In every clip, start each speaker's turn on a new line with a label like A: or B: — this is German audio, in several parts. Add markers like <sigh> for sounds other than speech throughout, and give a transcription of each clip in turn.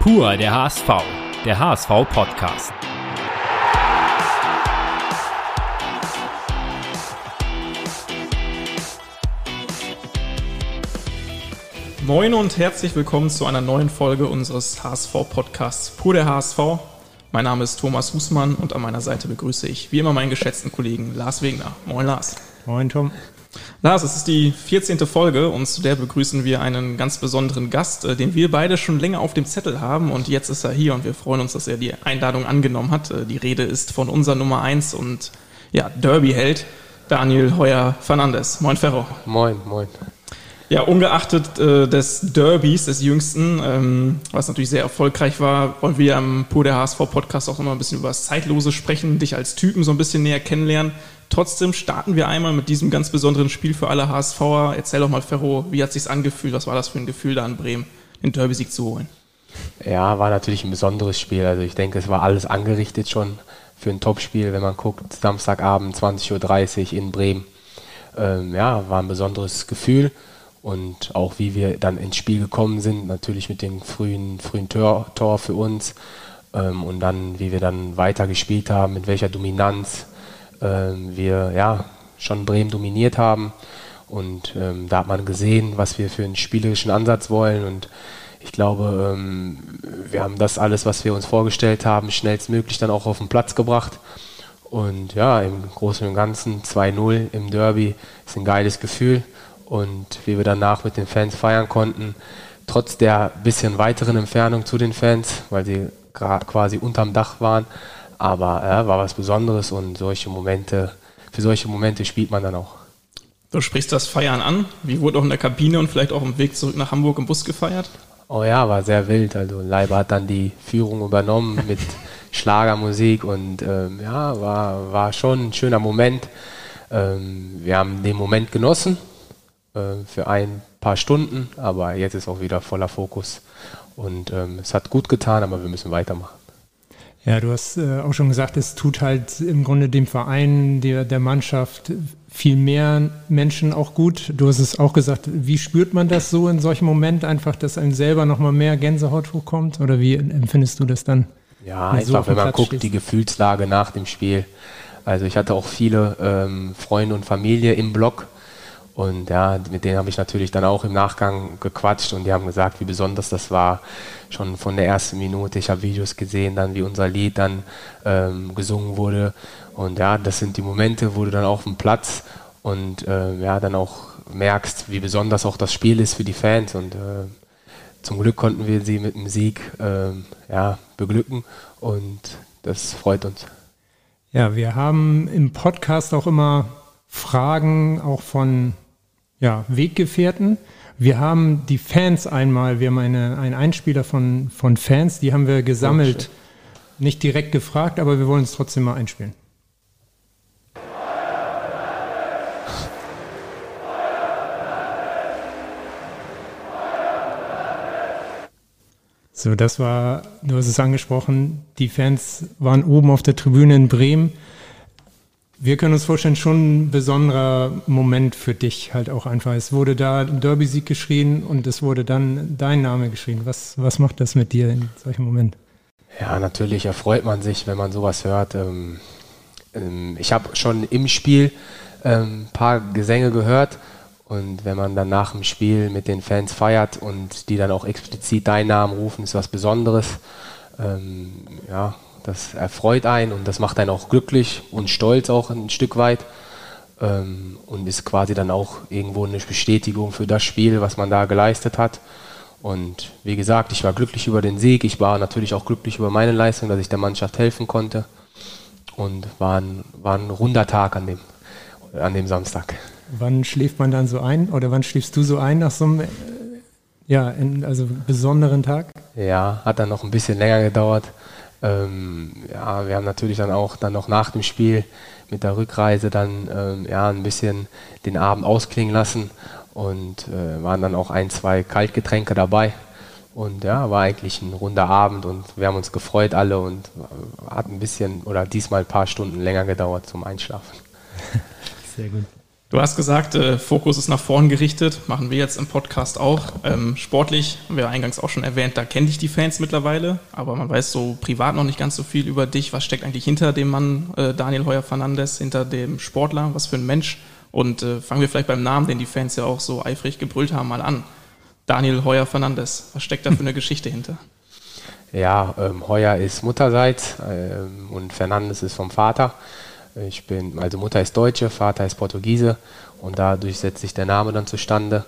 A: Pur der HSV, der HSV-Podcast.
B: Moin und herzlich willkommen zu einer neuen Folge unseres HSV-Podcasts Pur der HSV. Mein Name ist Thomas Husmann und an meiner Seite begrüße ich wie immer meinen geschätzten Kollegen Lars Wegner. Moin Lars.
C: Moin Tom.
B: Lars, es ist die 14. Folge und zu der begrüßen wir einen ganz besonderen Gast, äh, den wir beide schon länger auf dem Zettel haben und jetzt ist er hier und wir freuen uns, dass er die Einladung angenommen hat. Äh, Die Rede ist von unserer Nummer 1 und ja, Derby-Held Daniel Heuer-Fernandes. Moin Ferro.
D: Moin, moin.
B: Ja, ungeachtet äh, des Derbys, des jüngsten, ähm, was natürlich sehr erfolgreich war, wollen wir am Pur der HSV-Podcast auch nochmal ein bisschen über das Zeitlose sprechen, dich als Typen so ein bisschen näher kennenlernen. Trotzdem starten wir einmal mit diesem ganz besonderen Spiel für alle HSVer. Erzähl doch mal, Ferro, wie hat sich's angefühlt? Was war das für ein Gefühl da in Bremen, den Derby-Sieg zu holen?
D: Ja, war natürlich ein besonderes Spiel. Also ich denke, es war alles angerichtet schon für ein Topspiel, wenn man guckt, Samstagabend 20.30 Uhr in Bremen. Ähm, ja, war ein besonderes Gefühl. Und auch wie wir dann ins Spiel gekommen sind, natürlich mit dem frühen, frühen Tor, Tor für uns. Ähm, und dann, wie wir dann weiter gespielt haben, mit welcher Dominanz ähm, wir ja schon Bremen dominiert haben. Und ähm, da hat man gesehen, was wir für einen spielerischen Ansatz wollen. Und ich glaube, ähm, wir haben das alles, was wir uns vorgestellt haben, schnellstmöglich dann auch auf den Platz gebracht. Und ja, im Großen und Ganzen 2-0 im Derby ist ein geiles Gefühl. Und wie wir danach mit den Fans feiern konnten, trotz der bisschen weiteren Entfernung zu den Fans, weil sie quasi unterm Dach waren, aber ja, war was Besonderes und solche Momente, für solche Momente spielt man dann auch.
B: Du sprichst das Feiern an. Wie wurde auch in der Kabine und vielleicht auch im Weg zurück nach Hamburg im Bus gefeiert?
D: Oh ja, war sehr wild. Also Leiber hat dann die Führung übernommen <laughs> mit Schlagermusik und ähm, ja, war, war schon ein schöner Moment. Ähm, wir haben den Moment genossen äh, für ein paar Stunden, aber jetzt ist auch wieder voller Fokus und ähm, es hat gut getan, aber wir müssen weitermachen.
C: Ja, du hast äh, auch schon gesagt, es tut halt im Grunde dem Verein, der, der Mannschaft viel mehr Menschen auch gut. Du hast es auch gesagt, wie spürt man das so in solchen Momenten einfach, dass einem selber nochmal mehr Gänsehaut hochkommt? Oder wie empfindest du das dann?
D: Ja,
C: wenn so
D: einfach
C: dem
D: wenn man
C: Platz
D: guckt,
C: stehst?
D: die Gefühlslage nach dem Spiel. Also ich hatte auch viele ähm, Freunde und Familie im Blog und ja, mit denen habe ich natürlich dann auch im Nachgang gequatscht und die haben gesagt, wie besonders das war, schon von der ersten Minute. Ich habe Videos gesehen, dann wie unser Lied dann ähm, gesungen wurde und ja, das sind die Momente, wo du dann auf dem Platz und äh, ja, dann auch merkst, wie besonders auch das Spiel ist für die Fans und äh, zum Glück konnten wir sie mit dem Sieg ähm, ja, beglücken und das freut uns.
C: Ja, wir haben im Podcast auch immer Fragen auch von ja, Weggefährten. Wir haben die Fans einmal, wir haben eine, einen Einspieler von, von Fans, die haben wir gesammelt. Nicht direkt gefragt, aber wir wollen es trotzdem mal einspielen. So, das war, du hast es angesprochen, die Fans waren oben auf der Tribüne in Bremen. Wir können uns vorstellen, schon ein besonderer Moment für dich halt auch einfach. Es wurde da Derby-Sieg geschrien und es wurde dann dein Name geschrien. Was, was macht das mit dir in solchen Momenten?
D: Ja, natürlich erfreut man sich, wenn man sowas hört. Ähm, ähm, ich habe schon im Spiel ähm, ein paar Gesänge gehört und wenn man dann nach dem Spiel mit den Fans feiert und die dann auch explizit deinen Namen rufen, ist was Besonderes. Ähm, ja, das erfreut einen und das macht einen auch glücklich und stolz auch ein Stück weit ähm, und ist quasi dann auch irgendwo eine Bestätigung für das Spiel, was man da geleistet hat. Und wie gesagt, ich war glücklich über den Sieg. Ich war natürlich auch glücklich über meine Leistung, dass ich der Mannschaft helfen konnte. Und war ein, war ein runder Tag an dem, an dem Samstag.
C: Wann schläft man dann so ein oder wann schläfst du so ein nach so einem ja, in, also besonderen Tag?
D: Ja, hat dann noch ein bisschen länger gedauert. Ähm, ja, wir haben natürlich dann auch dann noch nach dem Spiel mit der Rückreise dann ähm, ja, ein bisschen den Abend ausklingen lassen und äh, waren dann auch ein, zwei Kaltgetränke dabei. Und ja, war eigentlich ein runder Abend und wir haben uns gefreut alle und hat ein bisschen oder diesmal ein paar Stunden länger gedauert zum Einschlafen. <laughs>
C: Sehr gut.
B: Du hast gesagt, äh, Fokus ist nach vorn gerichtet, machen wir jetzt im Podcast auch. Ähm, sportlich, haben wir eingangs auch schon erwähnt, da kenne ich die Fans mittlerweile, aber man weiß so privat noch nicht ganz so viel über dich. Was steckt eigentlich hinter dem Mann äh, Daniel Heuer Fernandes, hinter dem Sportler? Was für ein Mensch? Und äh, fangen wir vielleicht beim Namen, den die Fans ja auch so eifrig gebrüllt haben, mal an. Daniel Heuer Fernandes, was steckt da für eine Geschichte hinter?
D: Ja, ähm, Heuer ist Mutterseits ähm, und Fernandes ist vom Vater. Ich bin, also Mutter ist Deutsche, Vater ist Portugiese und dadurch setzt sich der Name dann zustande.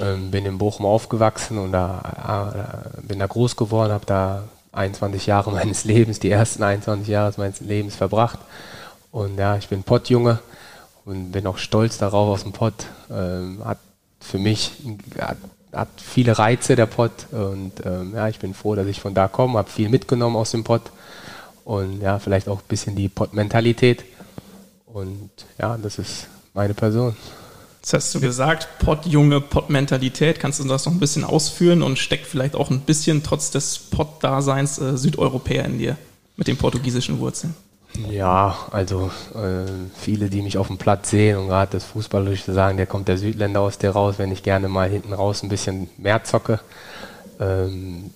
D: Ähm, bin in Bochum aufgewachsen und da äh, bin da groß geworden, habe da 21 Jahre <laughs> meines Lebens, die ersten 21 Jahre meines Lebens verbracht. Und ja, ich bin Pottjunge und bin auch stolz darauf aus dem Pott. Ähm, hat für mich hat, hat, viele Reize der Pott und ähm, ja, ich bin froh, dass ich von da komme, habe viel mitgenommen aus dem Pott und ja, vielleicht auch ein bisschen die Pott-Mentalität. Und ja, das ist meine Person.
B: Das hast du gesagt, Pott-Junge, Pott-Mentalität. Kannst du das noch ein bisschen ausführen und steckt vielleicht auch ein bisschen trotz des Pott-Daseins äh, Südeuropäer in dir mit den portugiesischen Wurzeln?
D: Ja, also äh, viele, die mich auf dem Platz sehen und gerade das Fußballerische sagen, der kommt der Südländer aus dir raus, wenn ich gerne mal hinten raus ein bisschen mehr zocke. Ähm,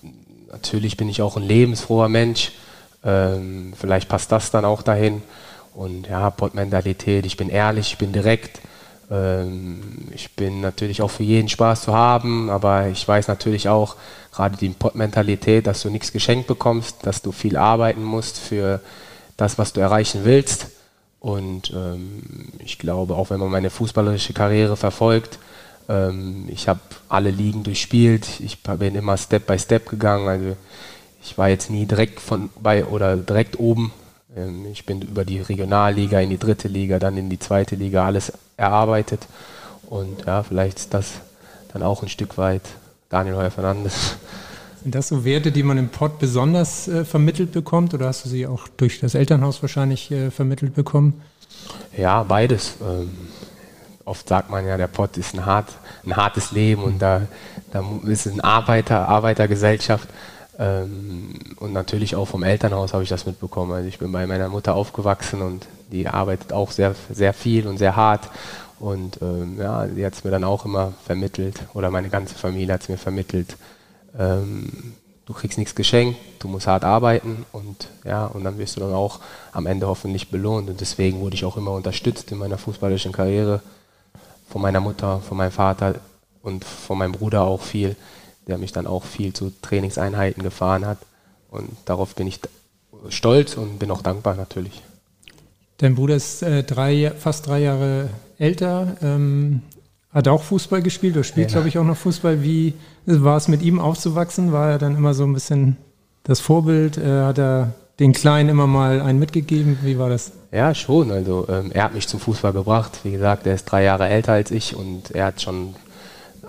D: natürlich bin ich auch ein lebensfroher Mensch. Ähm, vielleicht passt das dann auch dahin. Und ja, Pott-Mentalität, ich bin ehrlich, ich bin direkt. Ähm, ich bin natürlich auch für jeden Spaß zu haben, aber ich weiß natürlich auch, gerade die Pott-Mentalität, dass du nichts geschenkt bekommst, dass du viel arbeiten musst für das, was du erreichen willst. Und ähm, ich glaube, auch wenn man meine fußballerische Karriere verfolgt, ähm, ich habe alle Ligen durchspielt, ich bin immer Step by Step gegangen. Also ich war jetzt nie direkt von bei oder direkt oben ähm, ich bin über die Regionalliga in die dritte Liga, dann in die zweite Liga alles erarbeitet. Und ja, vielleicht ist das dann auch ein Stück weit Daniel Heuer Fernandes.
C: Sind das so Werte, die man im Pott besonders äh, vermittelt bekommt oder hast du sie auch durch das Elternhaus wahrscheinlich äh, vermittelt bekommen?
D: Ja, beides. Ähm, oft sagt man ja, der Pott ist ein, hart, ein hartes Leben und da, da ist es eine Arbeiter, Arbeitergesellschaft. Ähm, und natürlich auch vom Elternhaus habe ich das mitbekommen. Also ich bin bei meiner Mutter aufgewachsen und die arbeitet auch sehr, sehr viel und sehr hart. Und ähm, ja, die hat es mir dann auch immer vermittelt, oder meine ganze Familie hat es mir vermittelt. Ähm, du kriegst nichts geschenkt, du musst hart arbeiten und ja, und dann wirst du dann auch am Ende hoffentlich belohnt. Und deswegen wurde ich auch immer unterstützt in meiner fußballischen Karriere von meiner Mutter, von meinem Vater und von meinem Bruder auch viel der mich dann auch viel zu Trainingseinheiten gefahren hat. Und darauf bin ich stolz und bin auch dankbar natürlich.
C: Dein Bruder ist äh, drei, fast drei Jahre älter, ähm, hat auch Fußball gespielt oder spielt, ja. glaube ich, auch noch Fußball. Wie war es mit ihm aufzuwachsen? War er dann immer so ein bisschen das Vorbild? Äh, hat er den Kleinen immer mal einen mitgegeben? Wie war das?
D: Ja, schon. Also ähm, er hat mich zum Fußball gebracht. Wie gesagt, er ist drei Jahre älter als ich und er hat schon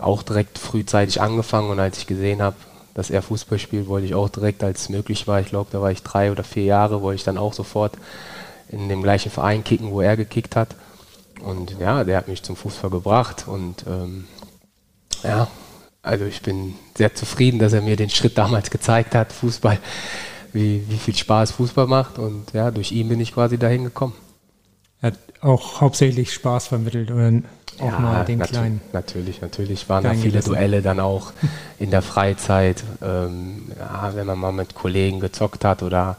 D: auch direkt frühzeitig angefangen und als ich gesehen habe, dass er Fußball spielt, wollte ich auch direkt, als es möglich war, ich glaube, da war ich drei oder vier Jahre, wollte ich dann auch sofort in dem gleichen Verein kicken, wo er gekickt hat. Und ja, der hat mich zum Fußball gebracht und ähm, ja, also ich bin sehr zufrieden, dass er mir den Schritt damals gezeigt hat, Fußball, wie, wie viel Spaß Fußball macht und ja, durch ihn bin ich quasi dahin gekommen.
C: Er hat auch hauptsächlich Spaß vermittelt oder auch ja, mal den
D: nat
C: kleinen.
D: Natürlich, natürlich waren da viele Duelle dann auch in der Freizeit, ähm, ja, wenn man mal mit Kollegen gezockt hat oder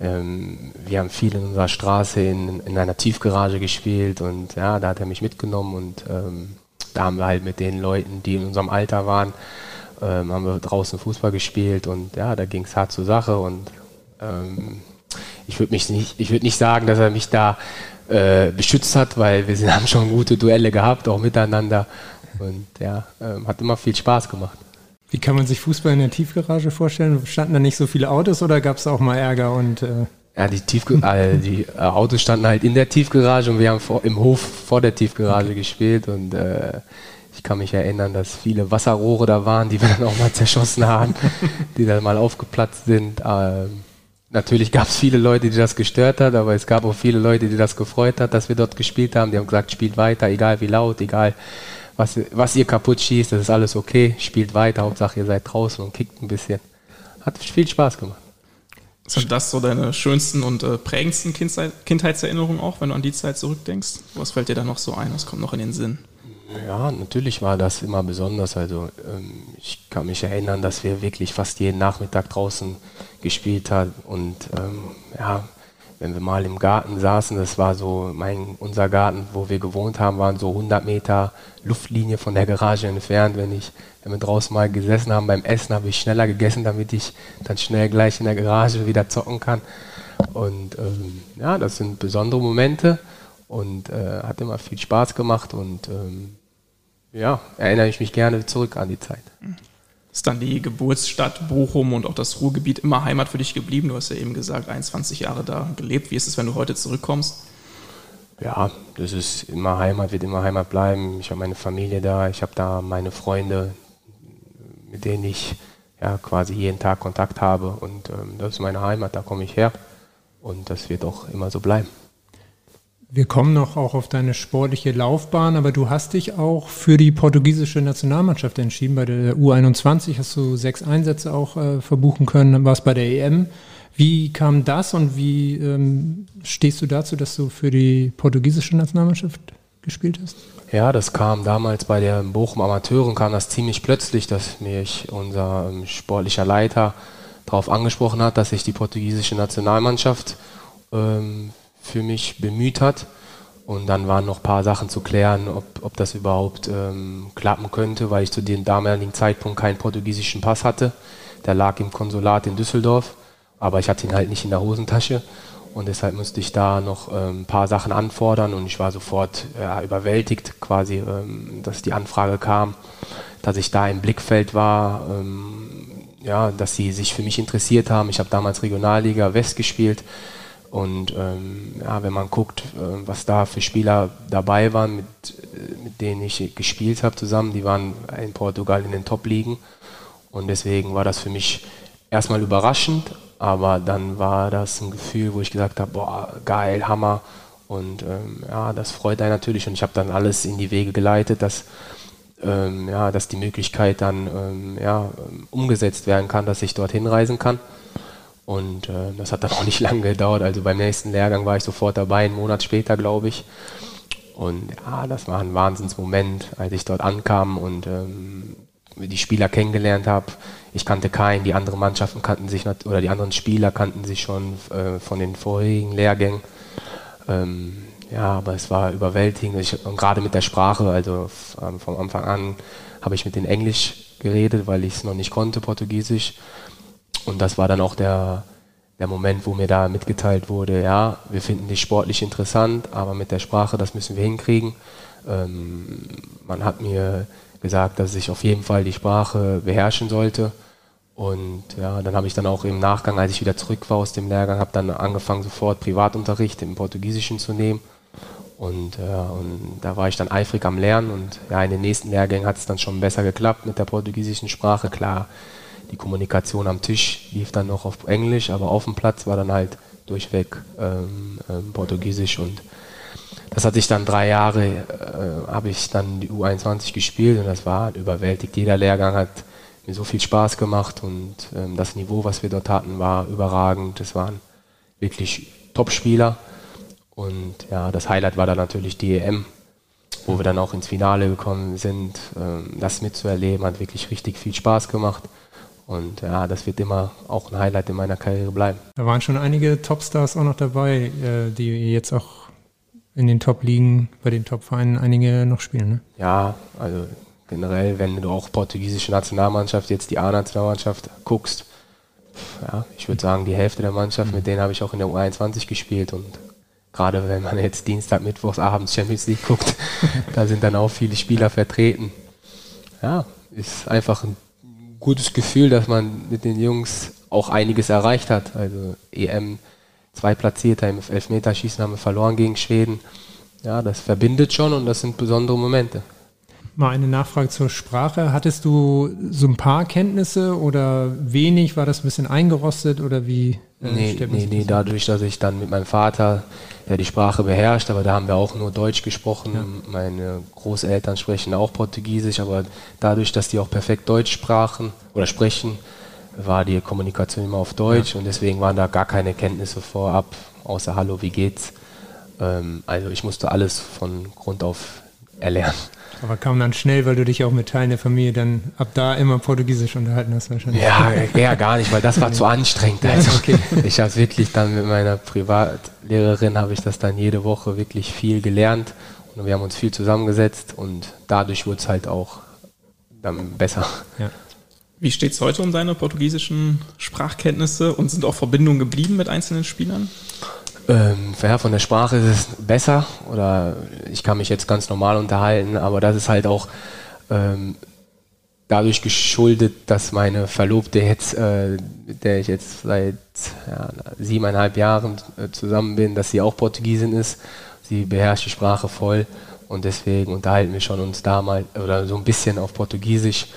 D: ähm, wir haben viel in unserer Straße in, in einer Tiefgarage gespielt und ja, da hat er mich mitgenommen und ähm, da haben wir halt mit den Leuten, die in unserem Alter waren, ähm, haben wir draußen Fußball gespielt und ja, da ging es hart zur Sache und ähm, ich würde mich nicht, ich würde nicht sagen, dass er mich da äh, beschützt hat, weil wir <laughs> haben schon gute Duelle gehabt, auch miteinander. Und ja, äh, hat immer viel Spaß gemacht.
C: Wie kann man sich Fußball in der Tiefgarage vorstellen? Standen da nicht so viele Autos oder gab es auch mal Ärger und äh
D: ja, die, Tiefge äh, die äh, Autos standen halt in der Tiefgarage und wir haben vor, im Hof vor der Tiefgarage okay. gespielt und äh, ich kann mich erinnern, dass viele Wasserrohre da waren, die wir dann auch mal zerschossen haben, <laughs> die dann mal aufgeplatzt sind. Ähm, Natürlich gab es viele Leute, die das gestört hat, aber es gab auch viele Leute, die das gefreut hat, dass wir dort gespielt haben. Die haben gesagt, spielt weiter, egal wie laut, egal was, was ihr kaputt schießt, das ist alles okay, spielt weiter, Hauptsache ihr seid draußen und kickt ein bisschen. Hat viel Spaß gemacht.
B: Sind das so deine schönsten und äh, prägendsten Kindheit, Kindheitserinnerungen auch, wenn du an die Zeit zurückdenkst? Was fällt dir da noch so ein? Was kommt noch in den Sinn?
D: Ja, natürlich war das immer besonders. Also ähm, ich kann mich erinnern, dass wir wirklich fast jeden Nachmittag draußen gespielt haben und ähm, ja, wenn wir mal im Garten saßen, das war so mein, unser Garten, wo wir gewohnt haben, waren so 100 Meter Luftlinie von der Garage entfernt. Wenn, ich, wenn wir draußen mal gesessen haben beim Essen, habe ich schneller gegessen, damit ich dann schnell gleich in der Garage wieder zocken kann. Und ähm, ja, das sind besondere Momente und äh, hat immer viel Spaß gemacht und ähm, ja, erinnere ich mich gerne zurück an die Zeit.
B: Ist dann die Geburtsstadt Bochum und auch das Ruhrgebiet immer Heimat für dich geblieben? Du hast ja eben gesagt, 21 Jahre da gelebt. Wie ist es, wenn du heute zurückkommst?
D: Ja, das ist immer Heimat, wird immer Heimat bleiben. Ich habe meine Familie da, ich habe da meine Freunde, mit denen ich ja quasi jeden Tag Kontakt habe und ähm, das ist meine Heimat, da komme ich her und das wird auch immer so bleiben.
C: Wir kommen noch auch auf deine sportliche Laufbahn, aber du hast dich auch für die portugiesische Nationalmannschaft entschieden. Bei der U21 hast du sechs Einsätze auch äh, verbuchen können, warst bei der EM. Wie kam das und wie ähm, stehst du dazu, dass du für die portugiesische Nationalmannschaft gespielt hast?
D: Ja, das kam damals bei der Bochum Amateuren, kam das ziemlich plötzlich, dass mich unser ähm, sportlicher Leiter darauf angesprochen hat, dass ich die portugiesische Nationalmannschaft ähm, für mich bemüht hat. Und dann waren noch ein paar Sachen zu klären, ob, ob das überhaupt ähm, klappen könnte, weil ich zu dem damaligen Zeitpunkt keinen portugiesischen Pass hatte. Der lag im Konsulat in Düsseldorf, aber ich hatte ihn halt nicht in der Hosentasche. Und deshalb musste ich da noch ähm, ein paar Sachen anfordern und ich war sofort ja, überwältigt, quasi, ähm, dass die Anfrage kam, dass ich da im Blickfeld war, ähm, ja, dass sie sich für mich interessiert haben. Ich habe damals Regionalliga West gespielt und ähm, ja, wenn man guckt, äh, was da für Spieler dabei waren, mit, äh, mit denen ich gespielt habe zusammen, die waren in Portugal in den Top-Ligen. Und deswegen war das für mich erstmal überraschend, aber dann war das ein Gefühl, wo ich gesagt habe, boah, geil, Hammer. Und ähm, ja, das freut einen natürlich. Und ich habe dann alles in die Wege geleitet, dass, ähm, ja, dass die Möglichkeit dann ähm, ja, umgesetzt werden kann, dass ich dorthin reisen kann. Und äh, das hat dann auch nicht <laughs> lange gedauert. Also beim nächsten Lehrgang war ich sofort dabei, einen Monat später, glaube ich. Und ja, das war ein Wahnsinnsmoment, als ich dort ankam und ähm, die Spieler kennengelernt habe. Ich kannte keinen, die anderen Mannschaften kannten sich oder die anderen Spieler kannten sich schon äh, von den vorherigen Lehrgängen. Ähm, ja, aber es war überwältigend. Ich, und gerade mit der Sprache, also ähm, vom Anfang an habe ich mit denen Englisch geredet, weil ich es noch nicht konnte, Portugiesisch. Und das war dann auch der, der Moment, wo mir da mitgeteilt wurde, ja, wir finden dich sportlich interessant, aber mit der Sprache, das müssen wir hinkriegen. Ähm, man hat mir gesagt, dass ich auf jeden Fall die Sprache beherrschen sollte. Und ja, dann habe ich dann auch im Nachgang, als ich wieder zurück war aus dem Lehrgang, habe dann angefangen, sofort Privatunterricht im Portugiesischen zu nehmen. Und, äh, und da war ich dann eifrig am Lernen und ja, in den nächsten Lehrgängen hat es dann schon besser geklappt mit der portugiesischen Sprache. Klar, die Kommunikation am Tisch lief dann noch auf Englisch, aber auf dem Platz war dann halt durchweg ähm, ähm, Portugiesisch und das hatte ich dann drei Jahre, äh, habe ich dann die U21 gespielt und das war überwältigt. Jeder Lehrgang hat mir so viel Spaß gemacht und ähm, das Niveau, was wir dort hatten, war überragend. Das waren wirklich Top-Spieler und ja, das Highlight war dann natürlich die EM, wo wir dann auch ins Finale gekommen sind. Ähm, das mitzuerleben hat wirklich richtig viel Spaß gemacht. Und ja, das wird immer auch ein Highlight in meiner Karriere bleiben.
C: Da waren schon einige Topstars auch noch dabei, äh, die jetzt auch in den Top-Ligen, bei den Top-Vereinen einige noch spielen. Ne?
D: Ja, also generell, wenn du auch portugiesische Nationalmannschaft, jetzt die A-Nationalmannschaft guckst, ja, ich würde sagen, die Hälfte der Mannschaft, mit denen habe ich auch in der U21 gespielt und gerade wenn man jetzt Dienstag, Mittwochs, abends Champions League guckt, <laughs> da sind dann auch viele Spieler vertreten. Ja, ist einfach ein gutes Gefühl, dass man mit den Jungs auch einiges erreicht hat. Also EM zwei Platzierter im Elfmeterschießen haben wir verloren gegen Schweden. Ja, das verbindet schon und das sind besondere Momente.
C: Mal eine Nachfrage zur Sprache. Hattest du so ein paar Kenntnisse oder wenig? War das ein bisschen eingerostet oder wie?
D: Äh, nee, nee, nee, dadurch, dass ich dann mit meinem Vater ja, die Sprache beherrscht, aber da haben wir auch nur Deutsch gesprochen. Ja. Meine Großeltern sprechen auch Portugiesisch, aber dadurch, dass die auch perfekt Deutsch sprachen oder sprechen, war die Kommunikation immer auf Deutsch ja. und deswegen waren da gar keine Kenntnisse vorab, außer Hallo, wie geht's? Ähm, also ich musste alles von Grund auf erlernen.
C: Aber kam dann schnell, weil du dich auch mit Teilen der Familie dann ab da immer Portugiesisch unterhalten hast wahrscheinlich.
D: Ja, eher gar nicht, weil das war zu anstrengend. Also okay. Ich habe wirklich dann mit meiner Privatlehrerin habe ich das dann jede Woche wirklich viel gelernt und wir haben uns viel zusammengesetzt und dadurch wurde es halt auch dann besser.
B: Ja. Wie steht es heute um deine portugiesischen Sprachkenntnisse und sind auch Verbindungen geblieben mit einzelnen Spielern?
D: Ähm, ja, von der Sprache ist es besser oder ich kann mich jetzt ganz normal unterhalten, aber das ist halt auch ähm, dadurch geschuldet, dass meine Verlobte jetzt, äh, mit der ich jetzt seit ja, siebeneinhalb Jahren äh, zusammen bin, dass sie auch Portugiesin ist. Sie beherrscht die Sprache voll und deswegen unterhalten wir schon uns da mal oder so ein bisschen auf Portugiesisch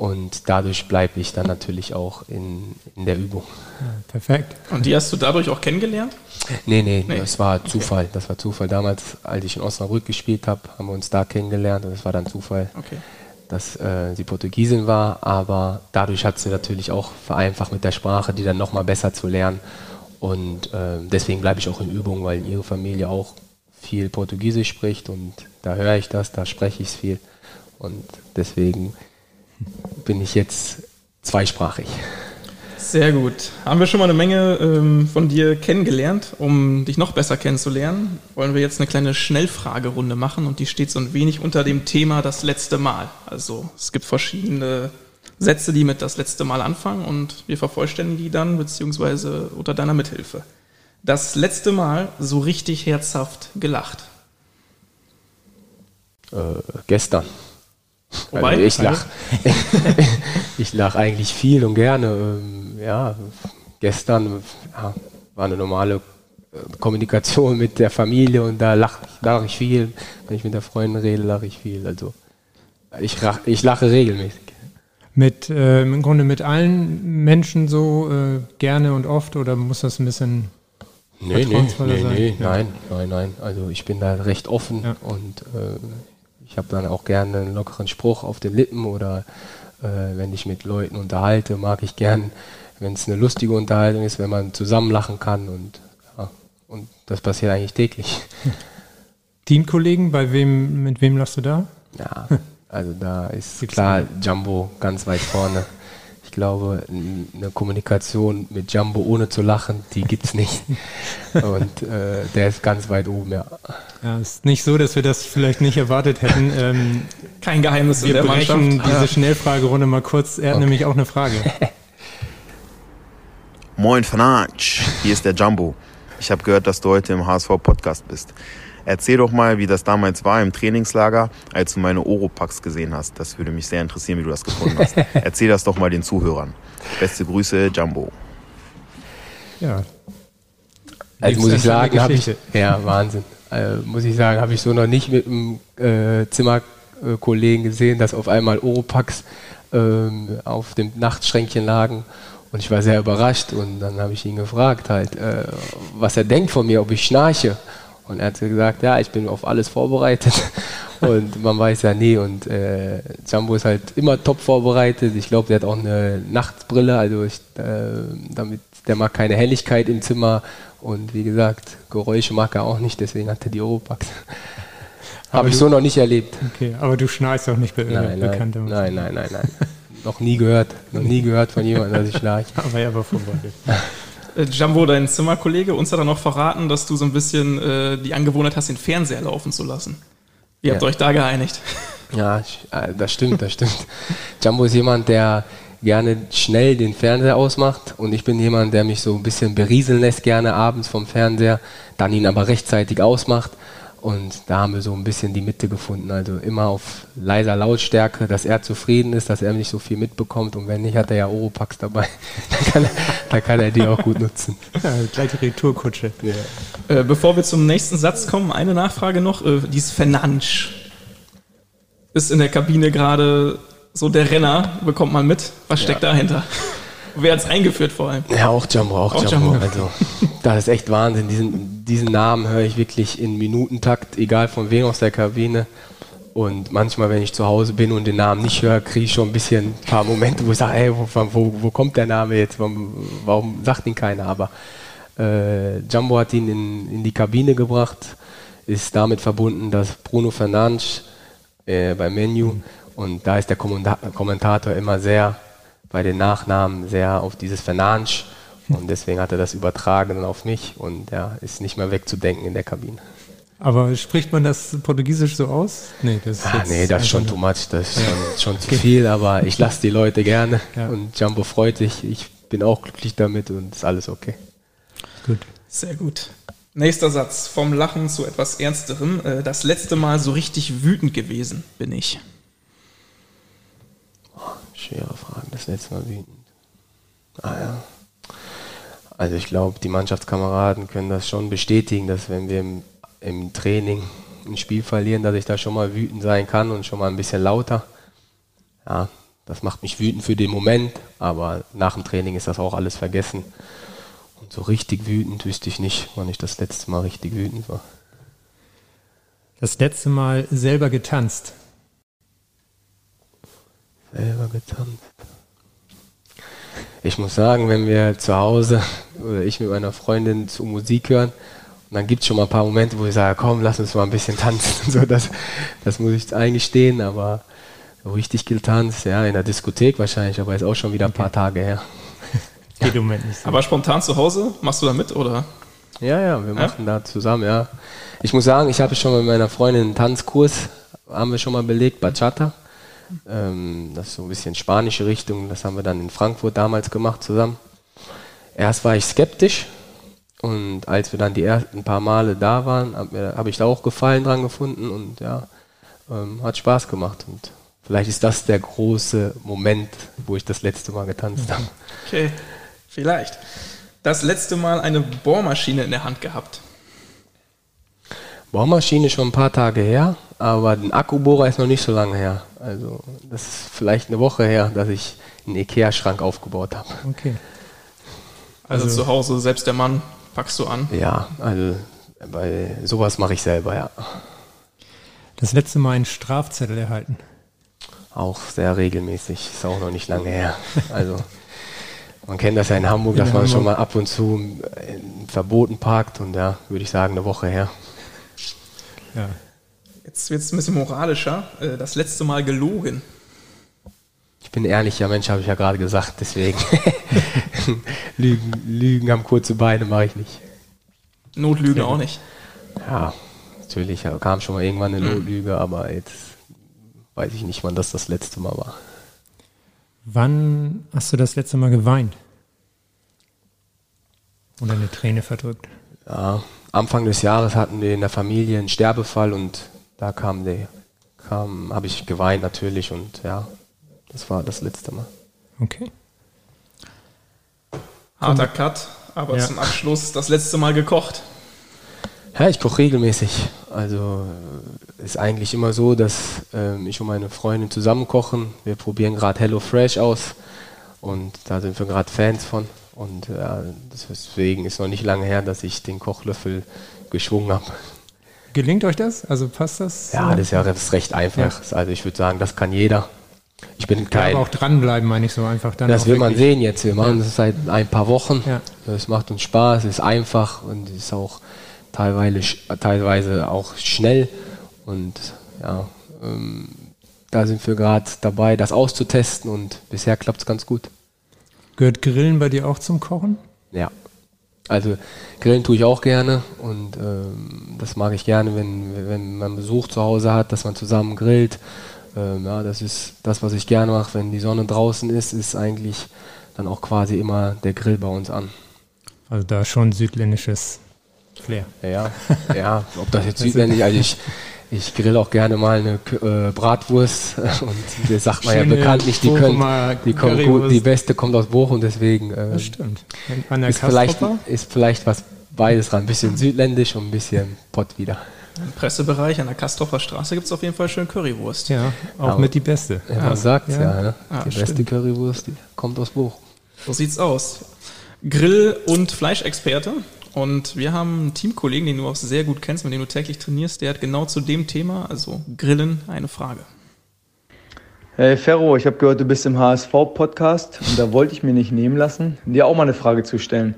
D: und dadurch bleibe ich dann natürlich auch in, in der Übung.
C: Ja, perfekt.
B: Und die hast du dadurch auch kennengelernt?
D: Nee, nee, nee. das war Zufall. Okay. Das war Zufall. Damals, als ich in Osnabrück gespielt habe, haben wir uns da kennengelernt und das war dann Zufall, okay. dass äh, sie Portugiesin war. Aber dadurch hat sie natürlich auch vereinfacht mit der Sprache, die dann nochmal besser zu lernen. Und äh, deswegen bleibe ich auch in Übung, weil ihre Familie auch viel Portugiesisch spricht und da höre ich das, da spreche ich es viel. Und deswegen bin ich jetzt zweisprachig.
B: Sehr gut. Haben wir schon mal eine Menge ähm, von dir kennengelernt. Um dich noch besser kennenzulernen, wollen wir jetzt eine kleine Schnellfragerunde machen und die steht so ein wenig unter dem Thema das letzte Mal. Also es gibt verschiedene Sätze, die mit das letzte Mal anfangen und wir vervollständigen die dann, beziehungsweise unter deiner Mithilfe. Das letzte Mal so richtig herzhaft gelacht.
D: Äh, gestern. Wobei, also ich lache <laughs> ich lach eigentlich viel und gerne. Ähm, ja, gestern ja, war eine normale äh, Kommunikation mit der Familie und da lache lach ich viel. Wenn ich mit der Freundin rede, lache ich viel. Also ich, ich lache regelmäßig.
C: Mit äh, im Grunde mit allen Menschen so äh, gerne und oft oder muss das ein bisschen
D: Nee, nee, nee, nee, ja. nein, nein, nein. Also ich bin da recht offen ja. und äh, ich habe dann auch gerne einen lockeren Spruch auf den Lippen oder äh, wenn ich mit Leuten unterhalte, mag ich gern, wenn es eine lustige Unterhaltung ist, wenn man zusammen lachen kann und, ja, und das passiert eigentlich täglich. <laughs>
C: Teamkollegen, bei wem, mit wem lachst du da?
D: Ja, also da ist klar Jumbo ganz weit vorne. Ich glaube, eine Kommunikation mit Jumbo ohne zu lachen, die gibt es nicht. <laughs> Und äh, der ist ganz weit oben, ja.
C: Ja, ist nicht so, dass wir das vielleicht nicht erwartet hätten. Ähm,
B: Kein Geheimnis
C: wir in der brechen Mannschaft. diese ja. Schnellfragerunde mal kurz. Er hat okay. nämlich auch eine Frage.
E: Moin Fanatsch, hier ist der Jumbo. Ich habe gehört, dass du heute im HSV-Podcast bist. Erzähl doch mal, wie das damals war im Trainingslager, als du meine Oropax gesehen hast. Das würde mich sehr interessieren, wie du das gefunden hast. <laughs> Erzähl das doch mal den Zuhörern. Beste Grüße, Jumbo.
D: Ja. Also muss ich sagen, habe ich, ja, Wahnsinn. Also muss ich sagen, habe ich so noch nicht mit einem äh, Zimmerkollegen gesehen, dass auf einmal Oropax ähm, auf dem Nachtschränkchen lagen. Und ich war sehr überrascht und dann habe ich ihn gefragt halt, äh, was er denkt von mir, ob ich schnarche. Und er hat gesagt, ja, ich bin auf alles vorbereitet. <laughs> Und man weiß ja nie. Und äh, Jumbo ist halt immer top vorbereitet. Ich glaube, der hat auch eine Nachtbrille. Also ich, äh, damit, der mag keine Helligkeit im Zimmer. Und wie gesagt, Geräusche mag er auch nicht. Deswegen hat er die Oropax. Habe ich so noch nicht erlebt.
C: Okay, aber du schnarchst auch nicht bei
D: nein, Bekannten. Nein, nein, nein, nein, nein. noch nie gehört. Noch nie gehört von jemandem, dass ich schnarche. <laughs>
C: Aber er war vorbereitet. <laughs>
B: Äh, Jumbo, dein Zimmerkollege, uns hat er noch verraten, dass du so ein bisschen äh, die Angewohnheit hast, den Fernseher laufen zu lassen. Ihr habt euch da geeinigt.
D: Ja, äh, das stimmt, das stimmt. Jumbo ist jemand, der gerne schnell den Fernseher ausmacht und ich bin jemand, der mich so ein bisschen berieseln lässt gerne abends vom Fernseher, dann ihn aber rechtzeitig ausmacht und da haben wir so ein bisschen die Mitte gefunden. Also immer auf leiser Lautstärke, dass er zufrieden ist, dass er nicht so viel mitbekommt. Und wenn nicht, hat er ja Oropax dabei. <laughs> da, kann er, da kann er die auch gut nutzen. <laughs>
C: Ja, gleiche Retourkutsche.
B: Ja. Äh, bevor wir zum nächsten Satz kommen, eine Nachfrage noch. Äh, dieses Fernansch ist in der Kabine gerade so der Renner. Bekommt man mit. Was steckt ja. dahinter? Wer hat es eingeführt vor allem?
D: Ja, auch Jumbo, auch, auch Jumbo. Jumbo. Also, das ist echt Wahnsinn. Diesen, diesen Namen höre ich wirklich in Minutentakt, egal von wem aus der Kabine. Und manchmal, wenn ich zu Hause bin und den Namen nicht höre, kriege ich schon ein bisschen ein paar Momente, wo ich sage, ey, wo, wo, wo kommt der Name jetzt? Warum, warum sagt ihn keiner? Aber äh, Jumbo hat ihn in, in die Kabine gebracht, ist damit verbunden, dass Bruno Fernandes äh, beim Menu und da ist der Kommentator immer sehr bei den Nachnamen sehr auf dieses Fernandes und deswegen hat er das übertragen dann auf mich und ja, ist nicht mehr wegzudenken in der Kabine.
C: Aber spricht man das Portugiesisch so aus?
D: Nee, das ist, ah, nee, das ist schon too much, das ist schon, schon zu viel, aber ich lasse die Leute gerne ja. und Jumbo freut sich, ich bin auch glücklich damit und ist alles okay.
B: Gut. Sehr gut. Nächster Satz. Vom Lachen zu etwas Ernsterem. Äh, das letzte Mal so richtig wütend gewesen bin ich.
D: Schwere Frage. Das letzte Mal wütend. Ah ja. Also ich glaube, die Mannschaftskameraden können das schon bestätigen, dass wenn wir im im Training ein Spiel verlieren, dass ich da schon mal wütend sein kann und schon mal ein bisschen lauter. Ja, das macht mich wütend für den Moment, aber nach dem Training ist das auch alles vergessen. Und so richtig wütend wüsste ich nicht, wann ich das letzte Mal richtig wütend war.
C: Das letzte Mal selber getanzt.
D: Selber getanzt. Ich muss sagen, wenn wir zu Hause oder ich mit meiner Freundin zu Musik hören, und dann gibt es schon mal ein paar Momente, wo ich sage, komm, lass uns mal ein bisschen tanzen. so, das, das muss ich eingestehen, aber richtig getanzt, ja, in der Diskothek wahrscheinlich, aber ist auch schon wieder ein paar Tage her. <laughs>
B: Geht im Moment nicht so. Aber spontan zu Hause, machst du da mit, oder?
D: Ja, ja, wir machen ja? da zusammen, ja. Ich muss sagen, ich habe schon mit meiner Freundin einen Tanzkurs, haben wir schon mal belegt, Bachata. Ähm, das ist so ein bisschen spanische Richtung, das haben wir dann in Frankfurt damals gemacht zusammen. Erst war ich skeptisch, und als wir dann die ersten paar Male da waren, habe hab ich da auch Gefallen dran gefunden und ja, ähm, hat Spaß gemacht. Und vielleicht ist das der große Moment, wo ich das letzte Mal getanzt habe.
B: Okay, vielleicht. Das letzte Mal eine Bohrmaschine in der Hand gehabt.
D: Bohrmaschine schon ein paar Tage her, aber ein Akkubohrer ist noch nicht so lange her. Also das ist vielleicht eine Woche her, dass ich einen Ikea-Schrank aufgebaut habe.
B: Okay. Also, also zu Hause selbst der Mann packst du an?
D: Ja, also bei sowas mache ich selber, ja.
C: Das letzte Mal einen Strafzettel erhalten?
D: Auch sehr regelmäßig, ist auch noch nicht lange her. Also man kennt das ja in Hamburg, in dass man Hamburg. schon mal ab und zu in Verboten parkt und ja, würde ich sagen, eine Woche her.
B: Ja. Jetzt wird es ein bisschen moralischer. Äh, das letzte Mal gelogen.
D: Ich bin ehrlicher Mensch, habe ich ja gerade gesagt, deswegen. <laughs> Lügen, Lügen haben kurze Beine, mache ich nicht.
B: Notlüge ja. auch nicht.
D: Ja, natürlich kam schon mal irgendwann eine hm. Notlüge, aber jetzt weiß ich nicht, wann das das letzte Mal war.
C: Wann hast du das letzte Mal geweint? Oder eine Träne verdrückt?
D: Ja, Anfang des Jahres hatten wir in der Familie einen Sterbefall und da kam der, kam, habe ich geweint natürlich und ja, das war das letzte Mal.
C: Okay.
B: Harter Cut, aber ja. zum Abschluss das letzte Mal gekocht.
D: Ja, ich koche regelmäßig. Also äh, ist eigentlich immer so, dass ähm, ich und meine Freundin zusammen kochen. Wir probieren gerade Hello Fresh aus und da sind wir gerade Fans von. Und ja, deswegen ist noch nicht lange her, dass ich den Kochlöffel geschwungen habe.
C: Gelingt euch das? Also passt das?
D: Ja, das ist ja das ist recht einfach. Ja. Also ich würde sagen, das kann jeder. Ich bin kein.
C: Ja, aber auch dranbleiben, meine ich so einfach.
D: Dann das will man sehen jetzt. Wir machen ja. das seit ein paar Wochen. Ja. Es macht uns Spaß, es ist einfach und es ist auch teilweise, teilweise auch schnell. Und ja, ähm, da sind wir gerade dabei, das auszutesten und bisher klappt es ganz gut.
C: Gehört Grillen bei dir auch zum Kochen?
D: Ja. Also Grillen tue ich auch gerne und ähm, das mag ich gerne, wenn, wenn man Besuch zu Hause hat, dass man zusammen grillt. Ähm, ja, das ist das, was ich gerne mache. Wenn die Sonne draußen ist, ist eigentlich dann auch quasi immer der Grill bei uns an.
C: Also da schon südländisches Flair.
D: Ja, ja, <laughs> ob das jetzt südländisch, also ich, ich grill auch gerne mal eine äh, Bratwurst <laughs> und das sagt man ja bekanntlich, die können, die kommt gut, die beste kommt aus Bochum, deswegen äh,
C: das stimmt.
D: ist, vielleicht, ist vielleicht was beides dran, ein bisschen südländisch und ein bisschen Pott wieder.
B: Im Pressebereich an der Kastorfer Straße gibt es auf jeden Fall schön Currywurst.
C: Ja, auch ja, mit die beste.
D: Ja, man sagt ja, ja ne? die beste stimmt. Currywurst die kommt aus Bochum.
B: So sieht's aus. Grill- und Fleischexperte Und wir haben einen Teamkollegen, den du auch sehr gut kennst, mit dem du täglich trainierst, der hat genau zu dem Thema, also Grillen, eine Frage.
F: Hey Ferro, ich habe gehört, du bist im HSV-Podcast und da wollte ich mir nicht nehmen lassen, dir auch mal eine Frage zu stellen.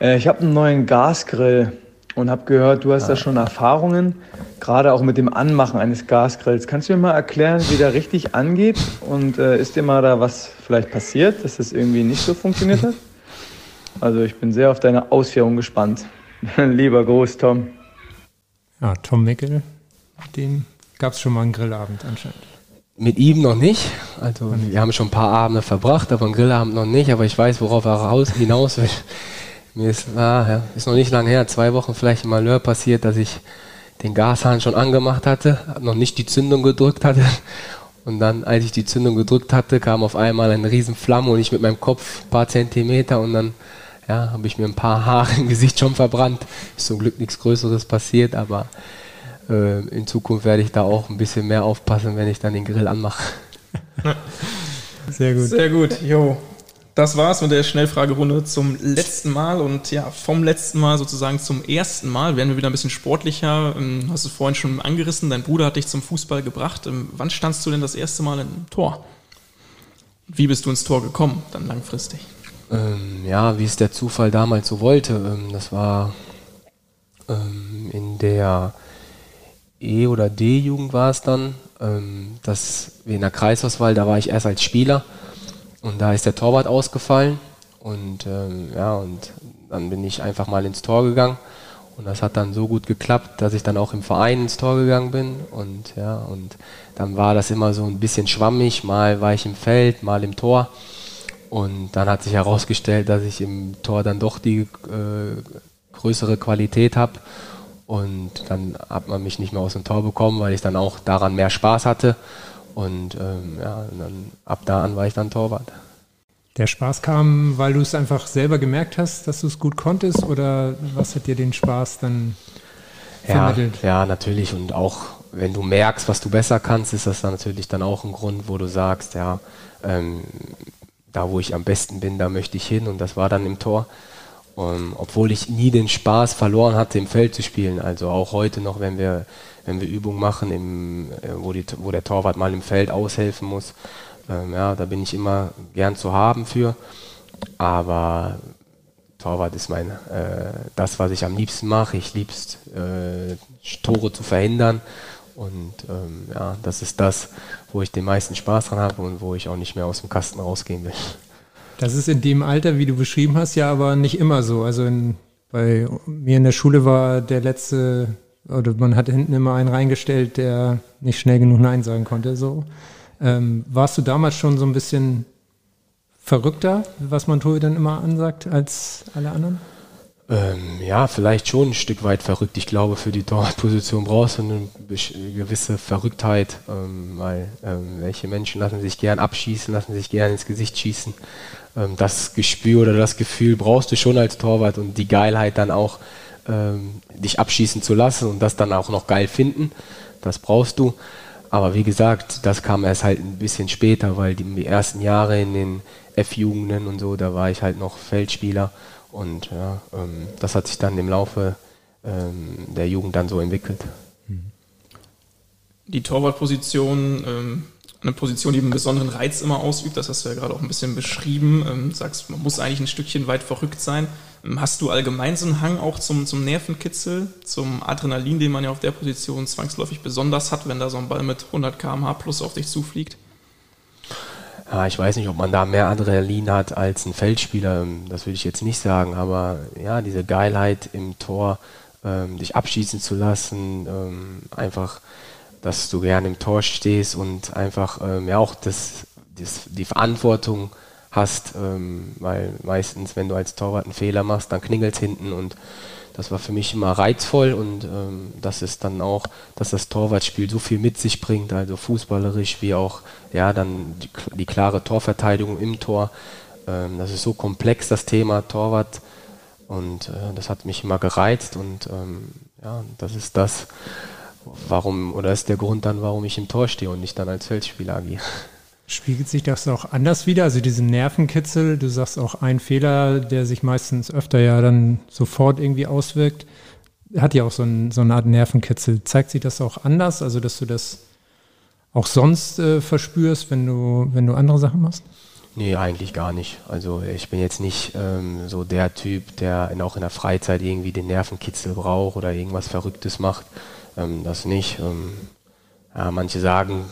F: Äh, ich habe einen neuen Gasgrill und habe gehört, du hast da schon Erfahrungen, gerade auch mit dem Anmachen eines Gasgrills. Kannst du mir mal erklären, wie der richtig angeht und äh, ist dir mal da was vielleicht passiert, dass das irgendwie nicht so funktioniert hat? Also ich bin sehr auf deine Ausführung gespannt. <laughs> Lieber Gruß, Tom.
C: Ja, Tom Mickel, den gab es schon mal einen Grillabend anscheinend.
D: Mit ihm noch nicht. Also wir haben schon ein paar Abende verbracht, aber einen Grillabend noch nicht. Aber ich weiß, worauf er raus, hinaus will. <laughs> Mir ist, ah, ja, ist noch nicht lange her, zwei Wochen vielleicht im Malheur passiert, dass ich den Gashahn schon angemacht hatte, noch nicht die Zündung gedrückt hatte. <laughs> Und dann, als ich die Zündung gedrückt hatte, kam auf einmal eine riesen Flamme und ich mit meinem Kopf ein paar Zentimeter und dann ja, habe ich mir ein paar Haare im Gesicht schon verbrannt. Ist zum Glück nichts Größeres passiert, aber äh, in Zukunft werde ich da auch ein bisschen mehr aufpassen, wenn ich dann den Grill anmache.
B: Sehr gut. Sehr gut, jo. Das war's mit der Schnellfragerunde zum letzten Mal und ja, vom letzten Mal sozusagen zum ersten Mal werden wir wieder ein bisschen sportlicher. Ähm, hast du vorhin schon angerissen, dein Bruder hat dich zum Fußball gebracht. Ähm, wann standst du denn das erste Mal im Tor? Wie bist du ins Tor gekommen, dann langfristig?
D: Ähm, ja, wie es der Zufall damals so wollte. Ähm, das war ähm, in der E- oder D-Jugend war es dann. Ähm, das wie in der Kreisauswahl, da war ich erst als Spieler und da ist der Torwart ausgefallen und ähm, ja und dann bin ich einfach mal ins Tor gegangen und das hat dann so gut geklappt, dass ich dann auch im Verein ins Tor gegangen bin und ja und dann war das immer so ein bisschen schwammig, mal war ich im Feld, mal im Tor und dann hat sich herausgestellt, dass ich im Tor dann doch die äh, größere Qualität habe. Und dann hat man mich nicht mehr aus dem Tor bekommen, weil ich dann auch daran mehr Spaß hatte. Und ähm, ja, dann, ab da an war ich dann Torwart.
C: Der Spaß kam, weil du es einfach selber gemerkt hast, dass du es gut konntest? Oder was hat dir den Spaß dann vermittelt?
D: Ja, ja, natürlich. Und auch wenn du merkst, was du besser kannst, ist das dann natürlich dann auch ein Grund, wo du sagst, ja, ähm, da wo ich am besten bin, da möchte ich hin und das war dann im Tor. Um, obwohl ich nie den Spaß verloren hatte, im Feld zu spielen. Also auch heute noch, wenn wir, wenn wir Übungen machen, im, äh, wo, die, wo der Torwart mal im Feld aushelfen muss, ähm, ja, da bin ich immer gern zu haben für. Aber Torwart ist mein, äh, das, was ich am liebsten mache. Ich liebst äh, Tore zu verhindern und ähm, ja, das ist das, wo ich den meisten Spaß dran habe und wo ich auch nicht mehr aus dem Kasten rausgehen will.
C: Das ist in dem Alter, wie du beschrieben hast, ja aber nicht immer so. Also in, bei mir in der Schule war der letzte, oder man hat hinten immer einen reingestellt, der nicht schnell genug Nein sagen konnte. So. Ähm, warst du damals schon so ein bisschen verrückter, was man dann immer ansagt, als alle anderen?
D: Ähm, ja, vielleicht schon ein Stück weit verrückt. Ich glaube, für die Torwartposition brauchst du eine gewisse Verrücktheit, ähm, weil ähm, welche Menschen lassen sich gern abschießen, lassen sich gern ins Gesicht schießen. Ähm, das Gespür oder das Gefühl brauchst du schon als Torwart und die Geilheit dann auch, ähm, dich abschießen zu lassen und das dann auch noch geil finden. Das brauchst du. Aber wie gesagt, das kam erst halt ein bisschen später, weil die, die ersten Jahre in den F-Jugenden und so, da war ich halt noch Feldspieler und ja, ähm, das hat sich dann im Laufe ähm, der Jugend dann so entwickelt.
B: Die Torwartposition, ähm, eine Position, die einen besonderen Reiz immer ausübt, das hast du ja gerade auch ein bisschen beschrieben. Ähm, sagst, man muss eigentlich ein Stückchen weit verrückt sein. Ähm, hast du allgemein so einen Hang auch zum, zum Nervenkitzel, zum Adrenalin, den man ja auf der Position zwangsläufig besonders hat, wenn da so ein Ball mit 100 km/h plus auf dich zufliegt?
D: Ja, ich weiß nicht, ob man da mehr Adrenalin hat als ein Feldspieler. Das würde ich jetzt nicht sagen. Aber ja, diese Geilheit im Tor, ähm, dich abschießen zu lassen, ähm, einfach, dass du gerne im Tor stehst und einfach ähm, ja auch das, das, die Verantwortung hast, ähm, weil meistens, wenn du als Torwart einen Fehler machst, dann klingelt es hinten und das war für mich immer reizvoll und ähm, das ist dann auch, dass das Torwartspiel so viel mit sich bringt, also fußballerisch wie auch ja dann die, die klare Torverteidigung im Tor. Ähm, das ist so komplex das Thema Torwart und äh, das hat mich immer gereizt und ähm, ja, das ist das, warum oder ist der Grund dann, warum ich im Tor stehe und nicht dann als Feldspieler agiere.
C: Spiegelt sich das auch anders wieder? Also diesen Nervenkitzel, du sagst auch ein Fehler, der sich meistens öfter ja dann sofort irgendwie auswirkt, hat ja auch so, ein, so eine Art Nervenkitzel. Zeigt sich das auch anders? Also dass du das auch sonst äh, verspürst, wenn du, wenn du andere Sachen machst?
D: Nee, eigentlich gar nicht. Also ich bin jetzt nicht ähm, so der Typ, der in, auch in der Freizeit irgendwie den Nervenkitzel braucht oder irgendwas Verrücktes macht. Ähm, das nicht. Ähm, ja, manche sagen,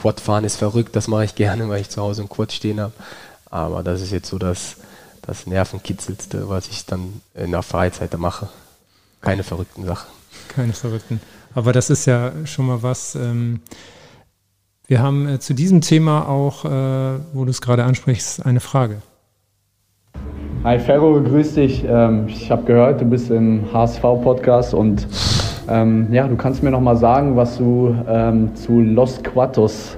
D: Quadfahren ist verrückt, das mache ich gerne, weil ich zu Hause im Quad stehen habe. Aber das ist jetzt so das, das Nervenkitzelste, was ich dann in der Freizeit mache. Keine verrückten Sachen.
C: Keine verrückten. Aber das ist ja schon mal was. Ähm, wir haben äh, zu diesem Thema auch, äh, wo du es gerade ansprichst, eine Frage.
F: Hi Ferro, grüß dich. Ähm, ich habe gehört, du bist im HSV-Podcast und ähm, ja, du kannst mir noch mal sagen, was du ähm, zu Los Quatos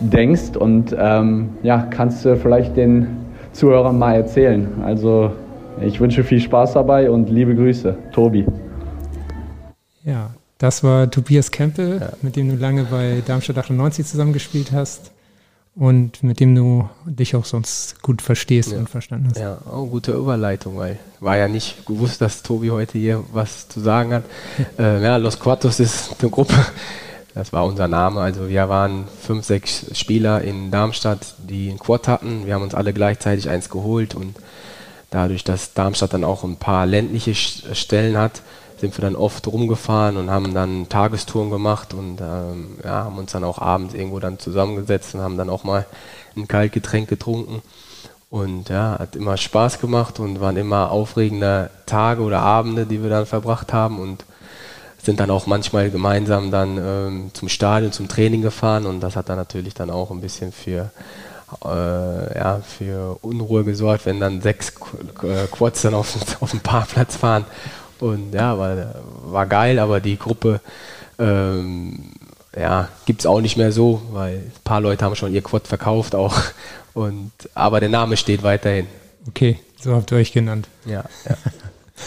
F: denkst und ähm, ja, kannst du vielleicht den Zuhörern mal erzählen. Also ich wünsche viel Spaß dabei und liebe Grüße, Tobi.
C: Ja, das war Tobias Kempel, ja. mit dem du lange bei Darmstadt 98 zusammengespielt hast und mit dem du dich auch sonst gut verstehst
D: ja.
C: und verstanden hast.
D: Ja, oh, gute Überleitung, weil war ja nicht gewusst, dass Tobi heute hier was zu sagen hat. <laughs> äh, ja, Los Quatos ist eine Gruppe, das war unser Name. Also wir waren fünf, sechs Spieler in Darmstadt, die ein Quad hatten. Wir haben uns alle gleichzeitig eins geholt und dadurch, dass Darmstadt dann auch ein paar ländliche Stellen hat, sind wir dann oft rumgefahren und haben dann Tagestouren gemacht und ähm, ja, haben uns dann auch abends irgendwo dann zusammengesetzt und haben dann auch mal ein Kaltgetränk getrunken. Und ja, hat immer Spaß gemacht und waren immer aufregende Tage oder Abende, die wir dann verbracht haben und sind dann auch manchmal gemeinsam dann ähm, zum Stadion, zum Training gefahren und das hat dann natürlich dann auch ein bisschen für äh, ja, für Unruhe gesorgt, wenn dann sechs äh, Quads dann auf, <laughs> auf dem Parkplatz fahren und ja, war, war geil, aber die Gruppe ähm, ja, gibt es auch nicht mehr so, weil ein paar Leute haben schon ihr Quad verkauft auch. Und, aber der Name steht weiterhin.
C: Okay, so habt ihr euch genannt.
D: Ja, ja. <laughs>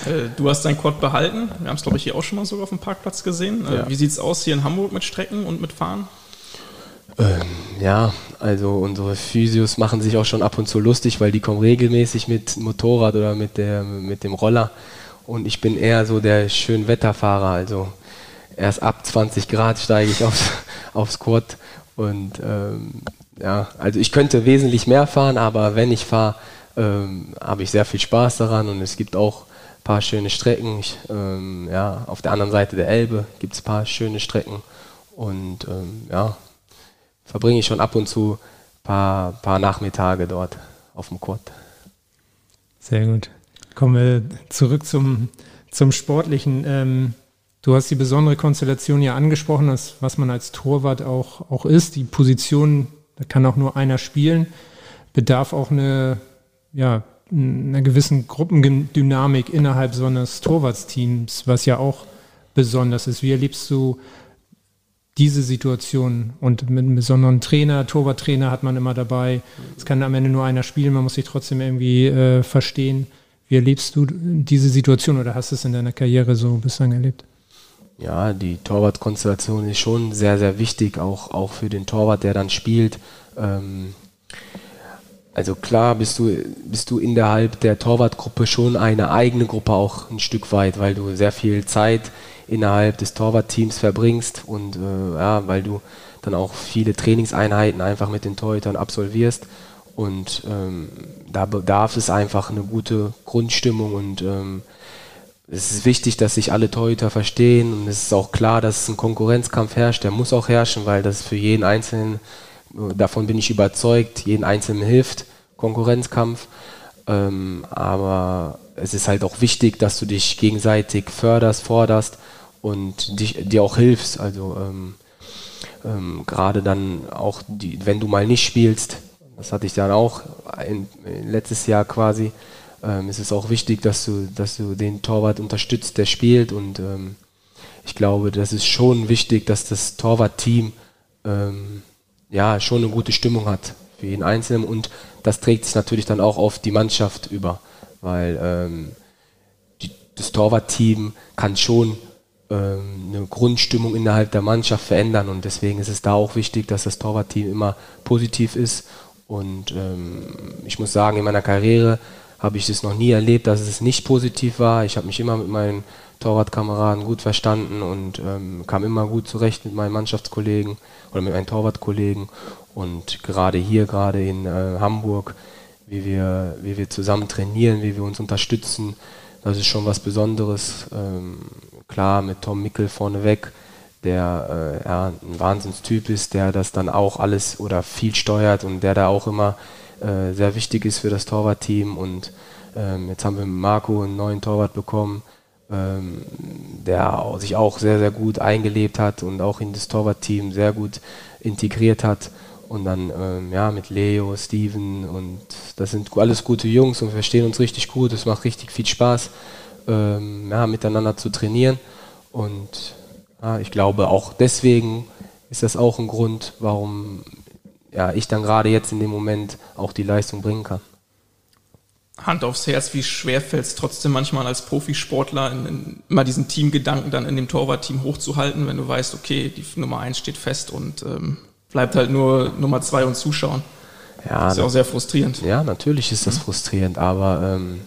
B: Äh, du hast dein Quad behalten. Wir haben es, glaube ich, hier auch schon mal sogar auf dem Parkplatz gesehen. Äh, ja. Wie sieht es aus hier in Hamburg mit Strecken und mit Fahren?
D: Ähm, ja, also unsere Physios machen sich auch schon ab und zu lustig, weil die kommen regelmäßig mit Motorrad oder mit, der, mit dem Roller und ich bin eher so der Schönwetterfahrer. Also erst ab 20 Grad steige ich aufs, <laughs> aufs Quad. Und ähm, ja, also ich könnte wesentlich mehr fahren, aber wenn ich fahre, ähm, habe ich sehr viel Spaß daran und es gibt auch ein paar schöne Strecken. Ich, ähm, ja, auf der anderen Seite der Elbe gibt es ein paar schöne Strecken und ähm, ja, verbringe ich schon ab und zu ein paar, paar Nachmittage dort auf dem Quad.
C: Sehr gut. Kommen wir zurück zum, zum Sportlichen. Ähm, du hast die besondere Konstellation ja angesprochen, dass, was man als Torwart auch, auch ist. Die Position, da kann auch nur einer spielen, bedarf auch eine, ja, einer gewissen Gruppendynamik innerhalb so eines Torwartsteams, was ja auch besonders ist. Wie erlebst du diese Situation und mit einem besonderen Trainer, Torwarttrainer hat man immer dabei. Es kann am Ende nur einer spielen, man muss sich trotzdem irgendwie äh, verstehen. Wie erlebst du diese Situation oder hast du es in deiner Karriere so bislang erlebt?
D: Ja, die Torwartkonstellation ist schon sehr, sehr wichtig, auch, auch für den Torwart, der dann spielt. Ähm, also klar bist du, bist du innerhalb der Torwartgruppe schon eine eigene Gruppe auch ein Stück weit, weil du sehr viel Zeit innerhalb des Torwartteams verbringst und äh, ja, weil du dann auch viele Trainingseinheiten einfach mit den Torhütern absolvierst. Und ähm, da bedarf es einfach eine gute Grundstimmung und ähm, es ist wichtig, dass sich alle Torhüter verstehen und es ist auch klar, dass ein Konkurrenzkampf herrscht. Der muss auch herrschen, weil das für jeden Einzelnen, davon bin ich überzeugt, jeden Einzelnen hilft, Konkurrenzkampf. Ähm, aber es ist halt auch wichtig, dass du dich gegenseitig förderst, forderst und dich, dir auch hilfst. Also ähm, ähm, gerade dann auch, die, wenn du mal nicht spielst, das hatte ich dann auch in, in letztes Jahr quasi. Ähm, es ist auch wichtig, dass du, dass du den Torwart unterstützt, der spielt. Und ähm, ich glaube, das ist schon wichtig, dass das Torwartteam ähm, ja schon eine gute Stimmung hat für jeden Einzelnen. Und das trägt sich natürlich dann auch auf die Mannschaft über, weil ähm, die, das Torwartteam kann schon ähm, eine Grundstimmung innerhalb der Mannschaft verändern. Und deswegen ist es da auch wichtig, dass das Torwartteam immer positiv ist. Und ähm, ich muss sagen, in meiner Karriere habe ich es noch nie erlebt, dass es nicht positiv war. Ich habe mich immer mit meinen Torwartkameraden gut verstanden und ähm, kam immer gut zurecht mit meinen Mannschaftskollegen oder mit meinen Torwartkollegen. Und gerade hier, gerade in äh, Hamburg, wie wir, wie wir zusammen trainieren, wie wir uns unterstützen, das ist schon was Besonderes. Ähm, klar, mit Tom Mickel vorneweg, der äh, ja, ein Wahnsinnstyp ist, der das dann auch alles oder viel steuert und der da auch immer äh, sehr wichtig ist für das Torwartteam. Und ähm, jetzt haben wir mit Marco einen neuen Torwart bekommen, ähm, der sich auch sehr, sehr gut eingelebt hat und auch in das Torwartteam sehr gut integriert hat. Und dann ähm, ja, mit Leo, Steven und das sind alles gute Jungs und wir verstehen uns richtig gut. Es macht richtig viel Spaß, ähm, ja, miteinander zu trainieren. Und ich glaube auch deswegen ist das auch ein Grund, warum ja, ich dann gerade jetzt in dem Moment auch die Leistung bringen kann.
B: Hand aufs Herz, wie schwer fällt es trotzdem manchmal als Profisportler, in, in, immer diesen Teamgedanken dann in dem Torwartteam hochzuhalten, wenn du weißt, okay, die Nummer 1 steht fest und ähm, bleibt halt nur Nummer 2 und zuschauen. Ja, das ist ja auch sehr frustrierend.
D: Ja, natürlich ist das mhm. frustrierend, aber ähm,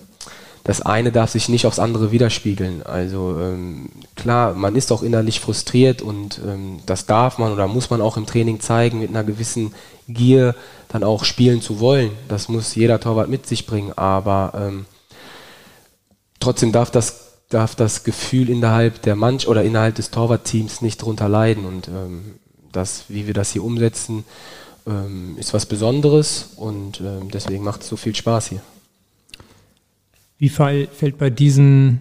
D: das eine darf sich nicht aufs andere widerspiegeln. Also ähm, klar, man ist auch innerlich frustriert und ähm, das darf man oder muss man auch im Training zeigen, mit einer gewissen Gier dann auch spielen zu wollen. Das muss jeder Torwart mit sich bringen, aber ähm, trotzdem darf das darf das Gefühl innerhalb der Mannschaft oder innerhalb des Torwartteams nicht drunter leiden und ähm, das, wie wir das hier umsetzen, ähm, ist was Besonderes und ähm, deswegen macht es so viel Spaß hier.
C: Wie fällt bei diesem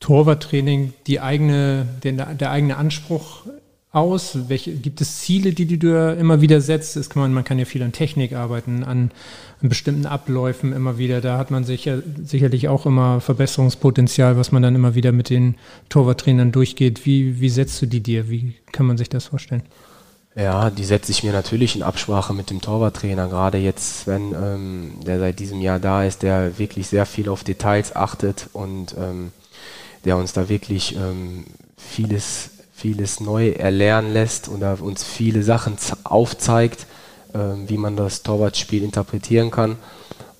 C: Torwarttraining die eigene, der, der eigene Anspruch aus? Welche, gibt es Ziele, die, die du immer wieder setzt? Das kann man, man kann ja viel an Technik arbeiten, an, an bestimmten Abläufen immer wieder. Da hat man sicher, sicherlich auch immer Verbesserungspotenzial, was man dann immer wieder mit den Torwarttrainern durchgeht. Wie, wie setzt du die dir? Wie kann man sich das vorstellen?
D: Ja, die setze ich mir natürlich in Absprache mit dem Torwarttrainer. Gerade jetzt, wenn ähm, der seit diesem Jahr da ist, der wirklich sehr viel auf Details achtet und ähm, der uns da wirklich ähm, vieles, vieles neu erlernen lässt und uns viele Sachen aufzeigt, ähm, wie man das Torwartspiel interpretieren kann.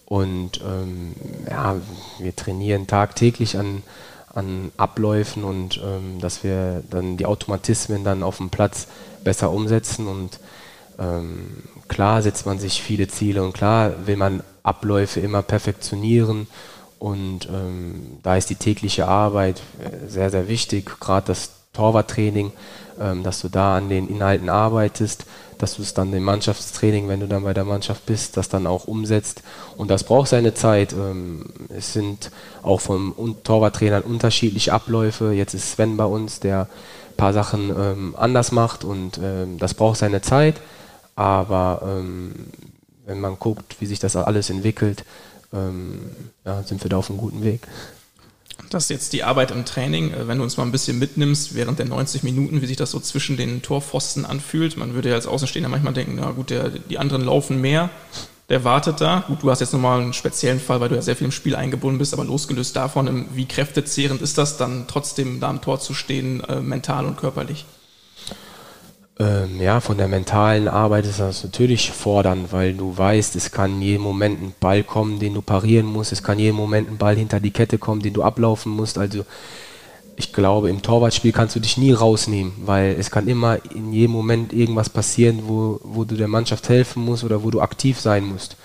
D: Und ähm, ja, wir trainieren tagtäglich an, an Abläufen und ähm, dass wir dann die Automatismen dann auf dem Platz besser umsetzen und ähm, klar setzt man sich viele Ziele und klar will man Abläufe immer perfektionieren und ähm, da ist die tägliche Arbeit äh, sehr, sehr wichtig, gerade das Torwarttraining, ähm, dass du da an den Inhalten arbeitest, dass du es dann im Mannschaftstraining, wenn du dann bei der Mannschaft bist, das dann auch umsetzt. Und das braucht seine Zeit. Ähm, es sind auch vom Torwarttrainern unterschiedliche Abläufe. Jetzt ist Sven bei uns, der paar Sachen ähm, anders macht und ähm, das braucht seine Zeit. Aber ähm, wenn man guckt, wie sich das alles entwickelt, ähm, ja, sind wir da auf einem guten Weg.
B: Das ist jetzt die Arbeit im Training. Äh, wenn du uns mal ein bisschen mitnimmst, während der 90 Minuten, wie sich das so zwischen den Torpfosten anfühlt. Man würde ja als Außenstehender manchmal denken, na gut, der, die anderen laufen mehr, der wartet da. Gut, du hast jetzt nochmal einen speziellen Fall, weil du ja sehr viel im Spiel eingebunden bist, aber losgelöst davon, wie kräftezehrend ist das dann trotzdem da am Tor zu stehen, äh, mental und körperlich?
D: Ähm, ja, von der mentalen Arbeit ist das natürlich fordernd, weil du weißt, es kann jeden Moment ein Ball kommen, den du parieren musst, es kann jeden Moment ein Ball hinter die Kette kommen, den du ablaufen musst. Also ich glaube, im Torwartspiel kannst du dich nie rausnehmen, weil es kann immer in jedem Moment irgendwas passieren, wo, wo du der Mannschaft helfen musst oder wo du aktiv sein musst.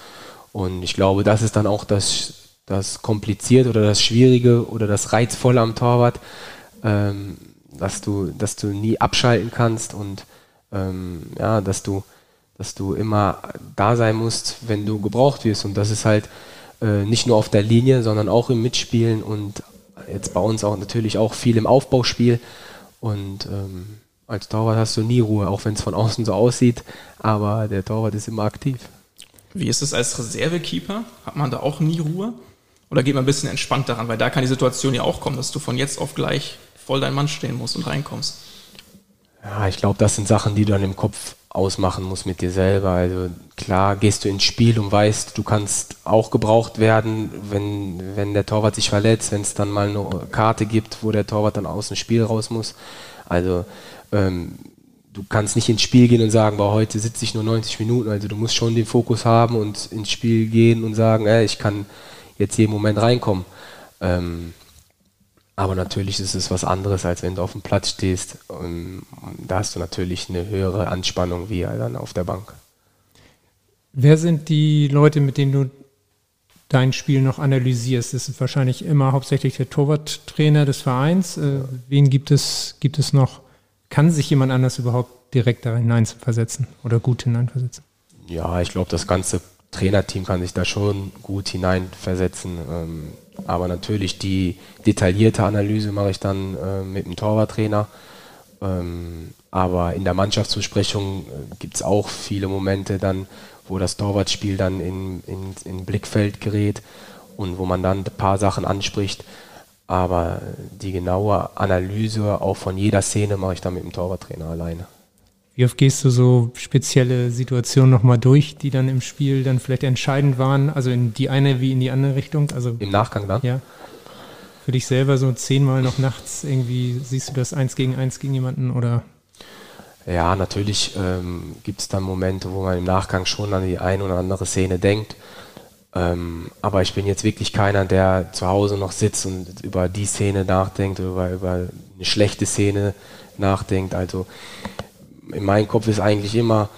D: Und ich glaube, das ist dann auch das, das Komplizierte oder das Schwierige oder das Reizvolle am Torwart, ähm, dass, du, dass du nie abschalten kannst und ähm, ja, dass du, dass du immer da sein musst, wenn du gebraucht wirst. Und das ist halt äh, nicht nur auf der Linie, sondern auch im Mitspielen und jetzt bei uns auch natürlich auch viel im Aufbauspiel. Und ähm, als Torwart hast du nie Ruhe, auch wenn es von außen so aussieht, aber der Torwart ist immer aktiv.
B: Wie ist es als Reservekeeper? Hat man da auch nie Ruhe? Oder geht man ein bisschen entspannt daran? Weil da kann die Situation ja auch kommen, dass du von jetzt auf gleich voll dein Mann stehen musst und reinkommst.
D: Ja, ich glaube, das sind Sachen, die du dann im Kopf ausmachen musst mit dir selber. Also klar gehst du ins Spiel und weißt, du kannst auch gebraucht werden, wenn, wenn der Torwart sich verletzt, wenn es dann mal eine Karte gibt, wo der Torwart dann aus dem Spiel raus muss. Also ähm, du kannst nicht ins Spiel gehen und sagen, boah, heute sitze ich nur 90 Minuten. Also du musst schon den Fokus haben und ins Spiel gehen und sagen, ey, ich kann jetzt jeden Moment reinkommen. Ähm, aber natürlich ist es was anderes, als wenn du auf dem Platz stehst. Und da hast du natürlich eine höhere Anspannung wie dann auf der Bank.
C: Wer sind die Leute, mit denen du dein Spiel noch analysierst? Das ist wahrscheinlich immer hauptsächlich der Torwarttrainer des Vereins. Äh, wen gibt es, gibt es noch? Kann sich jemand anders überhaupt direkt da hineinversetzen oder gut hineinversetzen?
D: Ja, ich glaube, das ganze Trainerteam kann sich da schon gut hineinversetzen. Ähm, aber natürlich die detaillierte Analyse mache ich dann äh, mit dem Torwarttrainer. Ähm, aber in der Mannschaftsbesprechung äh, gibt es auch viele Momente dann, wo das Torwartspiel dann in, in, in Blickfeld gerät und wo man dann ein paar Sachen anspricht. Aber die genaue Analyse auch von jeder Szene mache ich dann mit dem Torwarttrainer alleine.
C: Wie oft gehst du so spezielle Situationen nochmal durch, die dann im Spiel dann vielleicht entscheidend waren? Also in die eine wie in die andere Richtung? Also
D: Im Nachgang dann?
C: Ja. Für dich selber so zehnmal noch nachts irgendwie, siehst du das eins gegen eins gegen jemanden oder?
D: Ja, natürlich ähm, gibt es dann Momente, wo man im Nachgang schon an die eine oder andere Szene denkt. Ähm, aber ich bin jetzt wirklich keiner, der zu Hause noch sitzt und über die Szene nachdenkt, über, über eine schlechte Szene nachdenkt. Also in meinem Kopf ist eigentlich immer,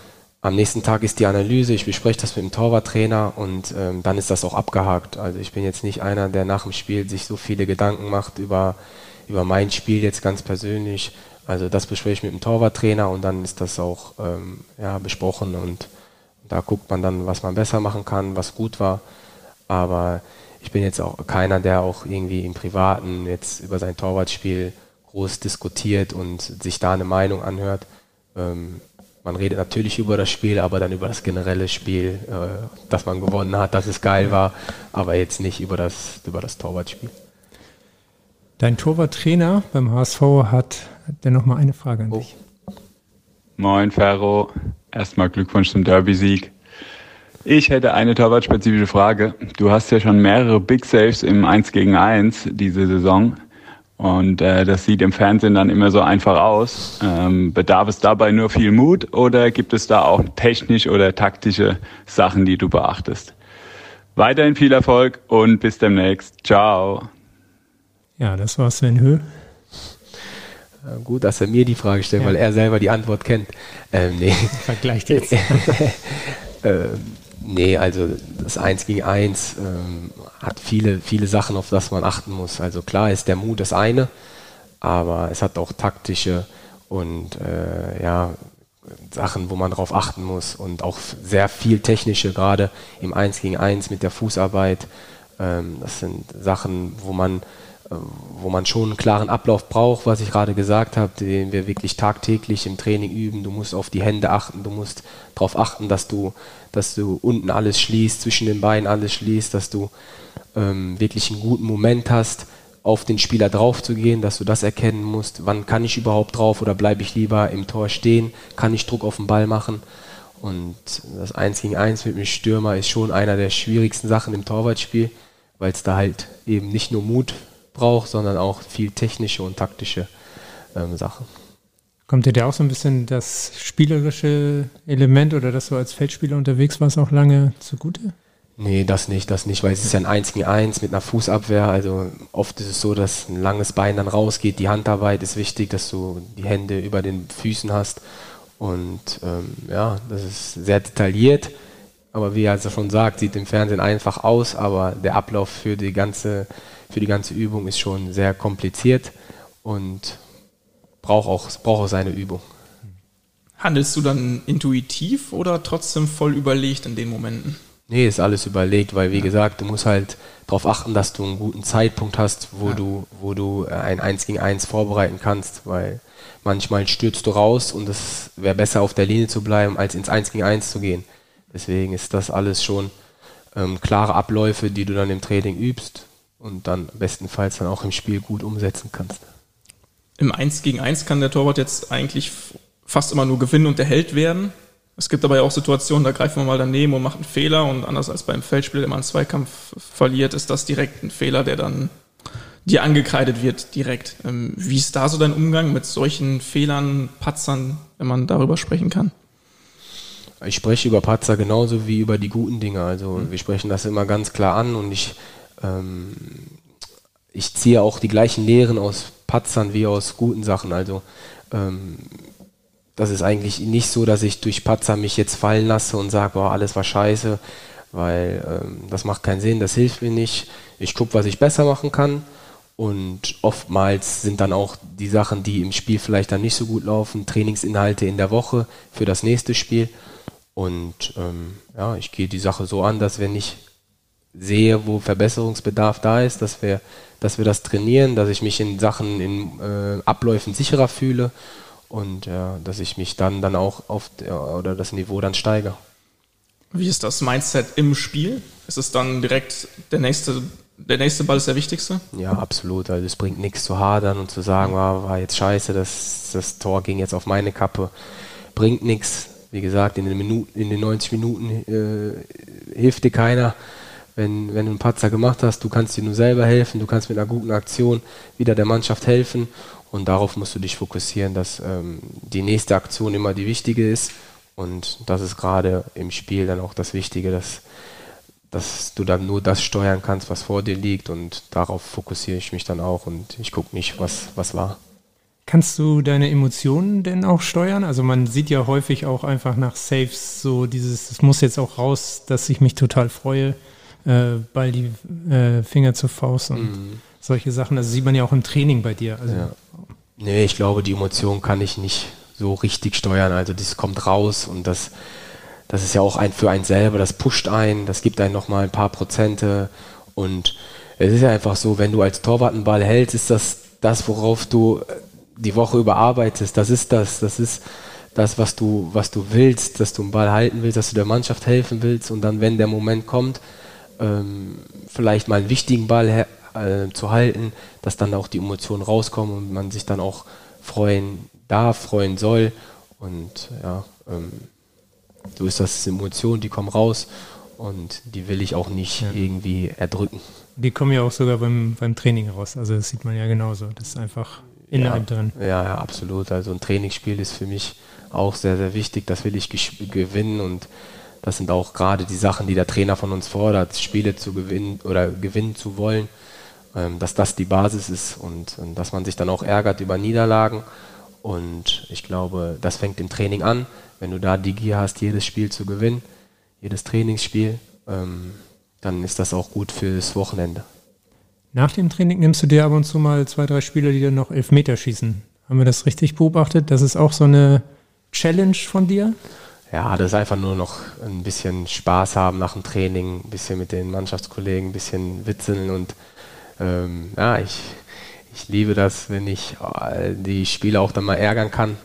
D: am nächsten Tag ist die Analyse, ich bespreche das mit dem Torwarttrainer und ähm, dann ist das auch abgehakt. Also ich bin jetzt nicht einer, der nach dem Spiel sich so viele Gedanken macht über, über mein Spiel jetzt ganz persönlich. Also das bespreche ich mit dem Torwarttrainer und dann ist das auch ähm, ja, besprochen und da guckt man dann, was man besser machen kann, was gut war. Aber ich bin jetzt auch keiner, der auch irgendwie im Privaten jetzt über sein Torwartspiel groß diskutiert und sich da eine Meinung anhört. Ähm, man redet natürlich über das Spiel, aber dann über das generelle Spiel, äh, dass man gewonnen hat, dass es geil war, aber jetzt nicht über das, über das Torwartspiel.
C: Dein Torwarttrainer beim HSV hat dennoch mal eine Frage an oh. dich.
G: Moin Ferro, erstmal Glückwunsch zum Derby-Sieg. Ich hätte eine torwartspezifische Frage. Du hast ja schon mehrere Big Saves im 1 gegen 1 diese Saison. Und äh, das sieht im Fernsehen dann immer so einfach aus. Ähm, bedarf es dabei nur viel Mut oder gibt es da auch technisch oder taktische Sachen, die du beachtest? Weiterhin viel Erfolg und bis demnächst. Ciao.
C: Ja, das war Sven Höh.
D: Gut, dass er mir die Frage stellt, ja. weil er selber die Antwort kennt. Ähm, nee.
C: Vergleicht jetzt. <laughs>
D: ähm, Nee, also das 1 gegen 1 ähm, hat viele, viele Sachen, auf das man achten muss. Also klar ist der Mut das eine, aber es hat auch taktische und äh, ja, Sachen, wo man drauf achten muss und auch sehr viel technische, gerade im 1 gegen 1 mit der Fußarbeit. Ähm, das sind Sachen, wo man wo man schon einen klaren Ablauf braucht, was ich gerade gesagt habe, den wir wirklich tagtäglich im Training üben. Du musst auf die Hände achten, du musst darauf achten, dass du, dass du unten alles schließt, zwischen den Beinen alles schließt, dass du ähm, wirklich einen guten Moment hast, auf den Spieler drauf zu gehen, dass du das erkennen musst, wann kann ich überhaupt drauf oder bleibe ich lieber im Tor stehen, kann ich Druck auf den Ball machen. Und das 1 gegen 1 mit dem Stürmer ist schon einer der schwierigsten Sachen im Torwartspiel, weil es da halt eben nicht nur Mut braucht, sondern auch viel technische und taktische ähm, Sachen.
C: Kommt dir da auch so ein bisschen das spielerische Element oder dass du als Feldspieler unterwegs warst auch lange zugute?
D: Nee, das nicht, das nicht, weil es ist ja ein 1 gegen 1 mit einer Fußabwehr. Also oft ist es so, dass ein langes Bein dann rausgeht. Die Handarbeit ist wichtig, dass du die Hände über den Füßen hast. Und ähm, ja, das ist sehr detailliert. Aber wie er also schon sagt, sieht im Fernsehen einfach aus, aber der Ablauf für die ganze für die ganze Übung ist schon sehr kompliziert und braucht auch, braucht auch seine Übung.
B: Handelst du dann intuitiv oder trotzdem voll überlegt in den Momenten?
D: Nee, ist alles überlegt, weil wie ja. gesagt, du musst halt darauf achten, dass du einen guten Zeitpunkt hast, wo ja. du, wo du äh, ein 1 gegen 1 vorbereiten kannst, weil manchmal stürzt du raus und es wäre besser auf der Linie zu bleiben, als ins 1 gegen 1 zu gehen. Deswegen ist das alles schon ähm, klare Abläufe, die du dann im Training übst und dann bestenfalls dann auch im Spiel gut umsetzen kannst.
B: Im 1 gegen 1 kann der Torwart jetzt eigentlich fast immer nur gewinnen und der Held werden. Es gibt aber ja auch Situationen, da greift man mal daneben und macht einen Fehler und anders als beim Feldspiel, der man einen Zweikampf verliert, ist das direkt ein Fehler, der dann dir angekreidet wird direkt. Ähm, wie ist da so dein Umgang mit solchen Fehlern, Patzern, wenn man darüber sprechen kann?
D: Ich spreche über Patzer genauso wie über die guten Dinge. Also mhm. wir sprechen das immer ganz klar an und ich, ähm, ich ziehe auch die gleichen Lehren aus Patzern wie aus guten Sachen. Also ähm, das ist eigentlich nicht so, dass ich durch Patzer mich jetzt fallen lasse und sage, boah, alles war scheiße, weil ähm, das macht keinen Sinn, das hilft mir nicht. Ich gucke, was ich besser machen kann. Und oftmals sind dann auch die Sachen, die im Spiel vielleicht dann nicht so gut laufen, Trainingsinhalte in der Woche für das nächste Spiel. Und ähm, ja, ich gehe die Sache so an, dass wenn ich sehe, wo Verbesserungsbedarf da ist, dass wir, dass wir das trainieren, dass ich mich in Sachen, in äh, Abläufen sicherer fühle und ja, dass ich mich dann, dann auch auf ja, oder das Niveau dann steigere.
B: Wie ist das Mindset im Spiel? Ist es dann direkt der nächste, der nächste Ball ist der wichtigste?
D: Ja, absolut. Also es bringt nichts zu hadern und zu sagen, war, war jetzt scheiße, das, das Tor ging jetzt auf meine Kappe. Bringt nichts. Wie gesagt, in den, Minuten, in den 90 Minuten äh, hilft dir keiner. Wenn, wenn du einen Patzer gemacht hast, du kannst dir nur selber helfen, du kannst mit einer guten Aktion wieder der Mannschaft helfen und darauf musst du dich fokussieren, dass ähm, die nächste Aktion immer die wichtige ist. Und das ist gerade im Spiel dann auch das Wichtige, dass, dass du dann nur das steuern kannst, was vor dir liegt. Und darauf fokussiere ich mich dann auch und ich gucke nicht, was, was war.
C: Kannst du deine Emotionen denn auch steuern? Also man sieht ja häufig auch einfach nach Saves so dieses, es muss jetzt auch raus, dass ich mich total freue, äh, Ball die äh, Finger zur Faust und mhm solche Sachen. Das sieht man ja auch im Training bei dir. Also ja.
D: Nee, ich glaube, die Emotion kann ich nicht so richtig steuern. Also das kommt raus und das, das ist ja auch ein für einen selber, das pusht ein, das gibt einen nochmal ein paar Prozente und es ist ja einfach so, wenn du als Torwart einen Ball hältst, ist das das, worauf du die Woche überarbeitest. Das ist das, das ist das, was du, was du willst, dass du einen Ball halten willst, dass du der Mannschaft helfen willst und dann, wenn der Moment kommt, ähm, vielleicht mal einen wichtigen Ball äh, zu halten, dass dann auch die Emotionen rauskommen und man sich dann auch freuen darf, freuen soll. Und ja, ähm, so ist das Emotionen, die kommen raus und die will ich auch nicht ja. irgendwie erdrücken.
C: Die kommen ja auch sogar beim, beim Training raus. Also das sieht man ja genauso. Das ist einfach innerhalb
D: ja,
C: drin.
D: Ja, ja, absolut. Also ein Trainingsspiel ist für mich auch sehr, sehr wichtig. Das will ich gewinnen und das sind auch gerade die Sachen, die der Trainer von uns fordert, Spiele zu gewinnen oder gewinnen zu wollen. Ähm, dass das die Basis ist und, und dass man sich dann auch ärgert über Niederlagen. Und ich glaube, das fängt im Training an. Wenn du da die Gier hast, jedes Spiel zu gewinnen, jedes Trainingsspiel, ähm, dann ist das auch gut fürs Wochenende.
C: Nach dem Training nimmst du dir ab und zu mal zwei, drei Spieler, die dann noch elf Meter schießen. Haben wir das richtig beobachtet? Das ist auch so eine Challenge von dir?
D: Ja, das ist einfach nur noch ein bisschen Spaß haben nach dem Training, ein bisschen mit den Mannschaftskollegen, ein bisschen witzeln und ähm, ja, ich, ich liebe das, wenn ich äh, die Spieler auch dann mal ärgern kann.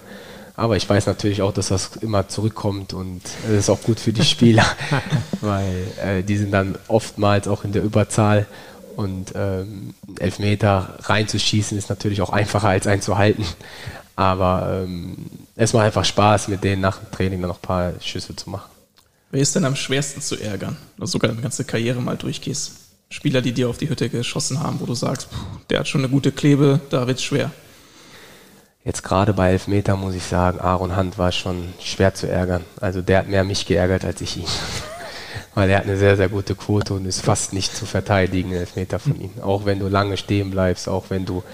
D: Aber ich weiß natürlich auch, dass das immer zurückkommt und es ist auch gut für die Spieler, <laughs> <laughs> weil äh, die sind dann oftmals auch in der Überzahl und ähm, Elfmeter reinzuschießen ist natürlich auch einfacher als einen zu halten. Aber ähm, es macht einfach Spaß, mit denen nach dem Training dann noch ein paar Schüsse zu machen.
B: Wer ist denn am schwersten zu ärgern? Oder sogar deine ganze Karriere mal durchgehst? Spieler, die dir auf die Hütte geschossen haben, wo du sagst, pff, der hat schon eine gute Klebe, da wird's schwer?
D: Jetzt gerade bei Elfmeter muss ich sagen, Aaron Hand war schon schwer zu ärgern. Also der hat mehr mich geärgert als ich ihn. <laughs> Weil er hat eine sehr, sehr gute Quote und ist fast nicht zu verteidigen, Elfmeter von ihm. Auch wenn du lange stehen bleibst, auch wenn du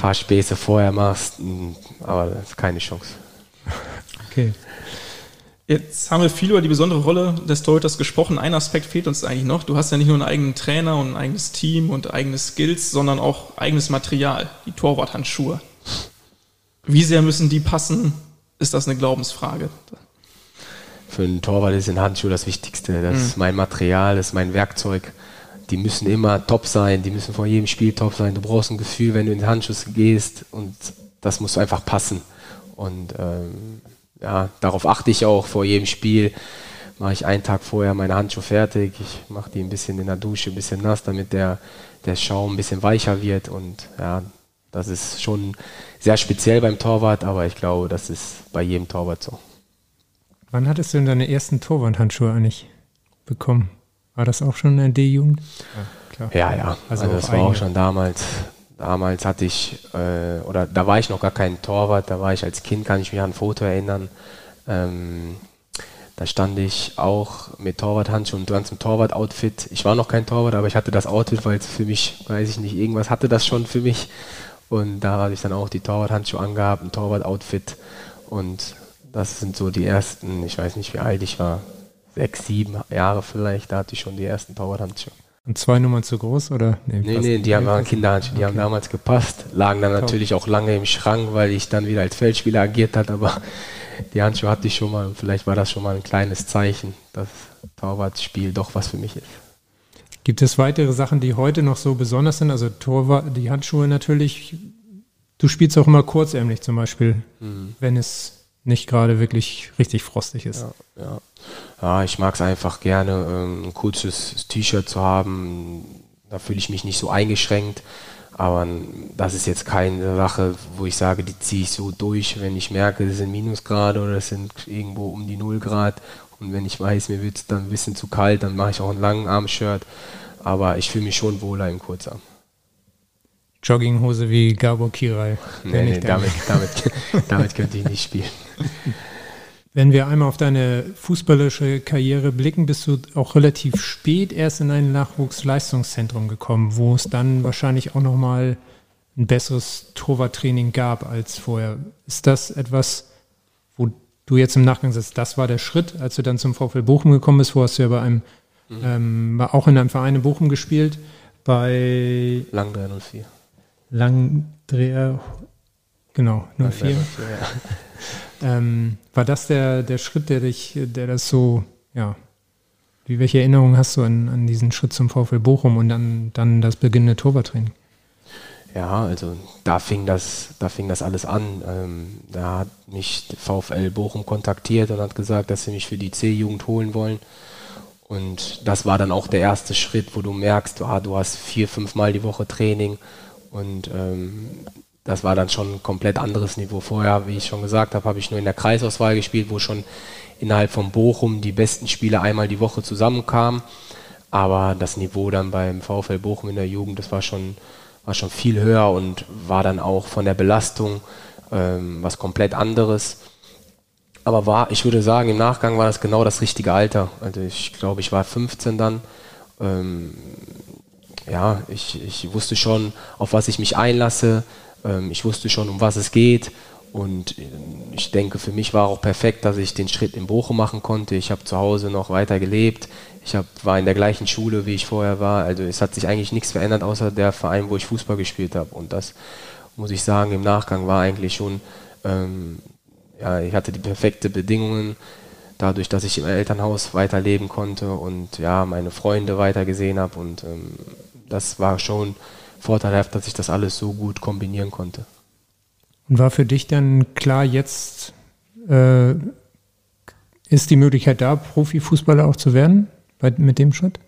D: paar Späße vorher machst, aber das ist keine Chance.
C: Okay.
B: Jetzt haben wir viel über die besondere Rolle des Torhüters gesprochen. Ein Aspekt fehlt uns eigentlich noch. Du hast ja nicht nur einen eigenen Trainer und ein eigenes Team und eigene Skills, sondern auch eigenes Material, die Torwarthandschuhe. Wie sehr müssen die passen? Ist das eine Glaubensfrage?
D: Für einen Torwart ist ein Handschuh das Wichtigste. Das mhm. ist mein Material, das ist mein Werkzeug. Die müssen immer top sein, die müssen vor jedem Spiel top sein. Du brauchst ein Gefühl, wenn du in den Handschuss gehst und das muss einfach passen. Und ähm, ja, darauf achte ich auch vor jedem Spiel. Mache ich einen Tag vorher meine Handschuhe fertig. Ich mache die ein bisschen in der Dusche, ein bisschen nass, damit der, der Schaum ein bisschen weicher wird. Und ja, das ist schon sehr speziell beim Torwart, aber ich glaube, das ist bei jedem Torwart so.
C: Wann hattest du denn deine ersten Torwandhandschuhe eigentlich bekommen? War das auch schon in der D-Jugend?
D: Ja, klar. Ja, ja. Also, also das war auch schon damals. Damals hatte ich, äh, oder da war ich noch gar kein Torwart, da war ich als Kind, kann ich mich an ein Foto erinnern. Ähm, da stand ich auch mit Torwarthandschuhen und ganzem Torwart-Outfit. Ich war noch kein Torwart, aber ich hatte das Outfit, weil es für mich, weiß ich nicht, irgendwas hatte das schon für mich. Und da hatte ich dann auch die Torwart-Handschuhe angehabt, ein Torwart-Outfit. Und das sind so die ersten, ich weiß nicht, wie alt ich war, sechs, sieben Jahre vielleicht, da hatte ich schon die ersten Torwart-Handschuhe.
C: Und zwei Nummern zu groß, oder?
D: Nee, nee, nee die haben waren Kinderhandschuhe, die okay. haben damals gepasst, lagen dann natürlich auch lange im Schrank, weil ich dann wieder als Feldspieler agiert hat, aber die Handschuhe hatte ich schon mal und vielleicht war das schon mal ein kleines Zeichen, dass Torwartspiel doch was für mich ist.
C: Gibt es weitere Sachen, die heute noch so besonders sind? Also Torwart, die Handschuhe natürlich. Du spielst auch immer kurzärmlich zum Beispiel, mhm. wenn es nicht gerade wirklich richtig frostig ist.
D: Ja, ja. Ja ich mag es einfach gerne, ähm, ein kurzes T-Shirt zu haben. Da fühle ich mich nicht so eingeschränkt. Aber das ist jetzt keine Sache, wo ich sage, die ziehe ich so durch, wenn ich merke, es sind Minusgrade oder es sind irgendwo um die 0 Grad. Und wenn ich weiß, mir wird es dann ein bisschen zu kalt, dann mache ich auch ein langen Armshirt. Aber ich fühle mich schon wohler im Kurzarm.
C: Jogginghose wie Gabor Kirai.
D: Nee, nee damit, damit, <laughs> damit könnte ich nicht spielen. <laughs>
C: Wenn wir einmal auf deine fußballische Karriere blicken, bist du auch relativ spät erst in ein Nachwuchsleistungszentrum gekommen, wo es dann wahrscheinlich auch nochmal ein besseres Torwarttraining gab als vorher. Ist das etwas, wo du jetzt im Nachgang sagst, das war der Schritt, als du dann zum VfL Bochum gekommen bist, wo hast du ja bei einem, mhm. ähm, auch in einem Verein in Bochum gespielt, bei
D: Langdreher 04.
C: Langdreher, genau, 04. Langdreher 04 ja. Ähm, war das der, der Schritt, der dich, der das so, ja, wie welche Erinnerungen hast du an, an diesen Schritt zum VfL Bochum und dann, dann das beginnende Torwarttraining?
D: Ja, also da fing das, da fing das alles an. Ähm, da hat mich VfL Bochum kontaktiert und hat gesagt, dass sie mich für die C-Jugend holen wollen. Und das war dann auch der erste Schritt, wo du merkst, ah, du hast vier, fünf Mal die Woche Training und ähm, das war dann schon ein komplett anderes Niveau. Vorher, wie ich schon gesagt habe, habe ich nur in der Kreisauswahl gespielt, wo schon innerhalb von Bochum die besten Spieler einmal die Woche zusammenkamen. Aber das Niveau dann beim VfL Bochum in der Jugend, das war schon, war schon viel höher und war dann auch von der Belastung ähm, was komplett anderes. Aber war, ich würde sagen, im Nachgang war das genau das richtige Alter. Also ich glaube, ich war 15 dann. Ähm, ja, ich, ich wusste schon, auf was ich mich einlasse. Ähm, ich wusste schon, um was es geht. Und äh, ich denke, für mich war auch perfekt, dass ich den Schritt in Bochum machen konnte. Ich habe zu Hause noch weiter gelebt. Ich hab, war in der gleichen Schule, wie ich vorher war. Also es hat sich eigentlich nichts verändert, außer der Verein, wo ich Fußball gespielt habe. Und das, muss ich sagen, im Nachgang war eigentlich schon, ähm, ja, ich hatte die perfekte Bedingungen, dadurch, dass ich im Elternhaus weiterleben konnte und ja, meine Freunde weitergesehen habe. Und ähm, das war schon vorteilhaft, dass ich das alles so gut kombinieren konnte.
C: Und war für dich dann klar, jetzt äh, ist die Möglichkeit da, Profifußballer auch zu werden bei, mit dem Schritt?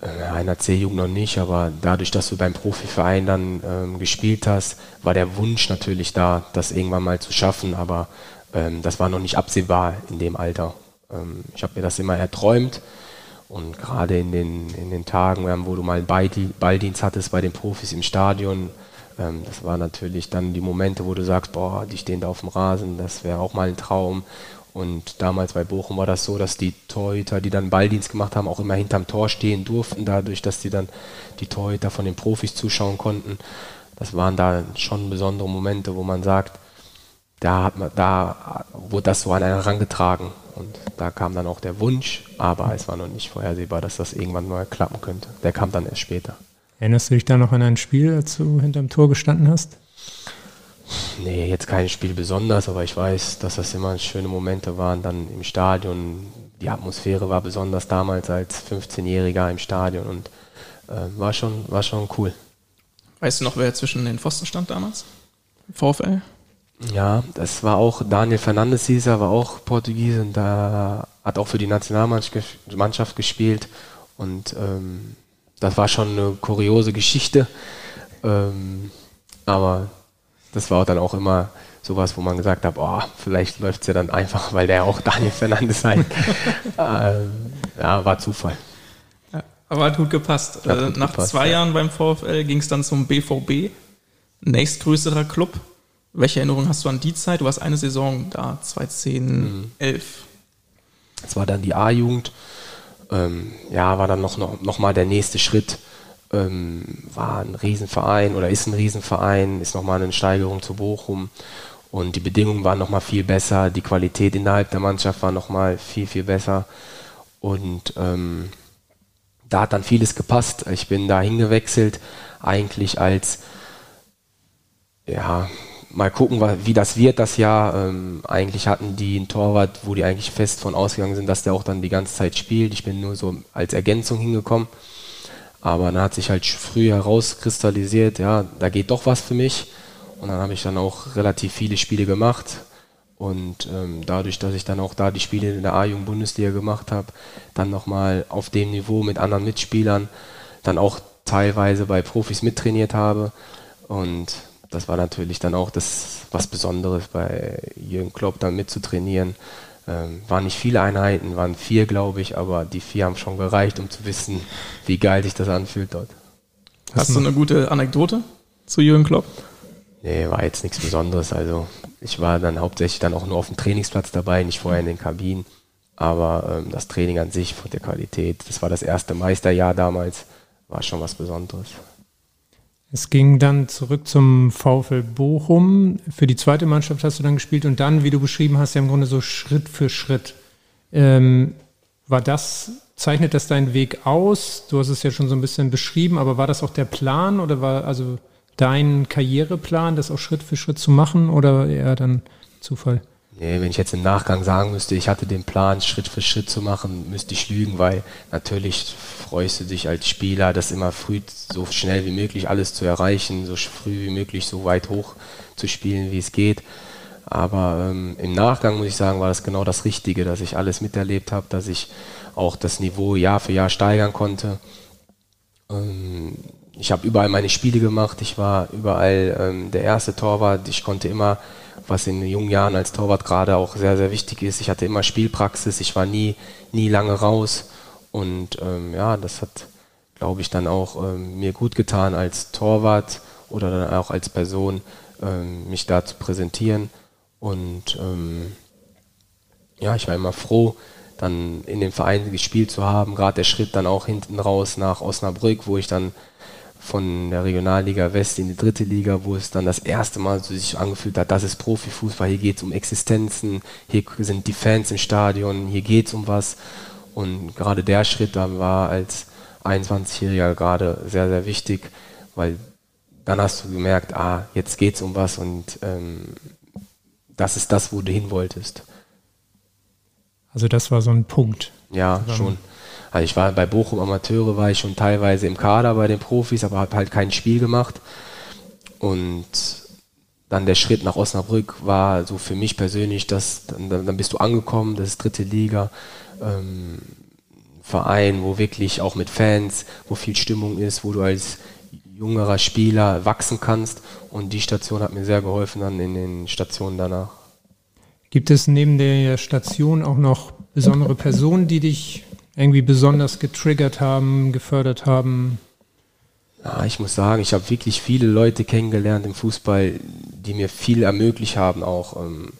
D: Äh, in der C-Jugend noch nicht, aber dadurch, dass du beim Profiverein dann ähm, gespielt hast, war der Wunsch natürlich da, das irgendwann mal zu schaffen, aber ähm, das war noch nicht absehbar in dem Alter. Ähm, ich habe mir das immer erträumt und gerade in den, in den Tagen, ähm, wo du mal Balldienst hattest bei den Profis im Stadion, ähm, das waren natürlich dann die Momente, wo du sagst, boah, die stehen da auf dem Rasen, das wäre auch mal ein Traum. Und damals bei Bochum war das so, dass die Torhüter, die dann Balldienst gemacht haben, auch immer hinterm Tor stehen durften, dadurch, dass die dann die Torhüter von den Profis zuschauen konnten. Das waren da schon besondere Momente, wo man sagt, da, hat man, da wurde das so an einen herangetragen. Und da kam dann auch der Wunsch, aber es war noch nicht vorhersehbar, dass das irgendwann mal klappen könnte. Der kam dann erst später.
C: Erinnerst du dich da noch an ein Spiel, als du hinterm Tor gestanden hast?
D: Nee, jetzt kein Spiel besonders, aber ich weiß, dass das immer schöne Momente waren dann im Stadion. Die Atmosphäre war besonders damals als 15-Jähriger im Stadion und äh, war, schon, war schon cool.
B: Weißt du noch, wer zwischen den Pfosten stand damals? VfL?
D: Ja, das war auch Daniel Fernandes Cesar, war auch Portugiese und da hat auch für die Nationalmannschaft gespielt und ähm, das war schon eine kuriose Geschichte, ähm, aber das war dann auch immer sowas, wo man gesagt hat, oh, vielleicht läuft es ja dann einfach, weil der auch Daniel Fernandes heißt. <laughs> ähm, ja, war Zufall.
B: Ja, aber hat gut gepasst. Hat gut Nach gepasst, zwei ja. Jahren beim VfL ging es dann zum BVB, nächstgrößerer Club. Welche Erinnerung hast du an die Zeit? Du warst eine Saison da, 2010, mhm. 11.
D: Das war dann die A-Jugend. Ähm, ja, war dann noch, noch, noch mal der nächste Schritt. Ähm, war ein Riesenverein oder ist ein Riesenverein, ist nochmal eine Steigerung zu Bochum. Und die Bedingungen waren nochmal viel besser, die Qualität innerhalb der Mannschaft war nochmal viel, viel besser. Und ähm, da hat dann vieles gepasst. Ich bin da hingewechselt, eigentlich als ja, mal gucken, wie das wird das Jahr. Ähm, eigentlich hatten die einen Torwart, wo die eigentlich fest von ausgegangen sind, dass der auch dann die ganze Zeit spielt. Ich bin nur so als Ergänzung hingekommen. Aber dann hat sich halt früh herauskristallisiert, ja, da geht doch was für mich. Und dann habe ich dann auch relativ viele Spiele gemacht. Und ähm, dadurch, dass ich dann auch da die Spiele in der A-Jugend-Bundesliga gemacht habe, dann nochmal auf dem Niveau mit anderen Mitspielern, dann auch teilweise bei Profis mittrainiert habe. Und das war natürlich dann auch das was Besonderes bei Jürgen Klopp dann mitzutrainieren. Ähm, waren nicht viele Einheiten, waren vier, glaube ich, aber die vier haben schon gereicht, um zu wissen, wie geil sich das anfühlt dort.
B: Hast du eine gute Anekdote zu Jürgen Klopp?
D: Nee, war jetzt nichts Besonderes. Also ich war dann hauptsächlich dann auch nur auf dem Trainingsplatz dabei, nicht vorher in den Kabinen. Aber ähm, das Training an sich von der Qualität, das war das erste Meisterjahr damals, war schon was Besonderes.
C: Es ging dann zurück zum VfL Bochum. Für die zweite Mannschaft hast du dann gespielt und dann, wie du beschrieben hast, ja im Grunde so Schritt für Schritt. Ähm, war das, zeichnet das deinen Weg aus? Du hast es ja schon so ein bisschen beschrieben, aber war das auch der Plan oder war also dein Karriereplan, das auch Schritt für Schritt zu machen oder eher dann Zufall?
D: Nee, wenn ich jetzt im Nachgang sagen müsste, ich hatte den Plan, Schritt für Schritt zu machen, müsste ich lügen, weil natürlich freust du dich als Spieler, das immer früh so schnell wie möglich alles zu erreichen, so früh wie möglich so weit hoch zu spielen, wie es geht. Aber ähm, im Nachgang muss ich sagen, war das genau das Richtige, dass ich alles miterlebt habe, dass ich auch das Niveau Jahr für Jahr steigern konnte. Ähm, ich habe überall meine Spiele gemacht, ich war überall ähm, der erste Torwart, ich konnte immer was in jungen Jahren als Torwart gerade auch sehr, sehr wichtig ist. Ich hatte immer Spielpraxis, ich war nie, nie lange raus. Und ähm, ja, das hat, glaube ich, dann auch ähm, mir gut getan als Torwart oder dann auch als Person, ähm, mich da zu präsentieren. Und ähm, ja, ich war immer froh, dann in dem Verein gespielt zu haben, gerade der Schritt dann auch hinten raus nach Osnabrück, wo ich dann von der Regionalliga West in die dritte Liga, wo es dann das erste Mal so sich angefühlt hat, das ist Profifußball, hier geht es um Existenzen, hier sind die Fans im Stadion, hier geht es um was. Und gerade der Schritt dann war als 21-Jähriger gerade sehr, sehr wichtig, weil dann hast du gemerkt, ah, jetzt geht es um was und ähm, das ist das, wo du hin wolltest.
C: Also das war so ein Punkt.
D: Ja, schon. Also ich war bei Bochum Amateure, war ich schon teilweise im Kader bei den Profis, aber habe halt kein Spiel gemacht. Und dann der Schritt nach Osnabrück war so für mich persönlich, dass dann, dann bist du angekommen, das ist dritte Liga, ähm, Verein, wo wirklich auch mit Fans, wo viel Stimmung ist, wo du als jüngerer Spieler wachsen kannst. Und die Station hat mir sehr geholfen dann in den Stationen danach.
C: Gibt es neben der Station auch noch besondere <laughs> Personen, die dich irgendwie besonders getriggert haben, gefördert haben?
D: Ja, ich muss sagen, ich habe wirklich viele Leute kennengelernt im Fußball, die mir viel ermöglicht haben, auch ähm,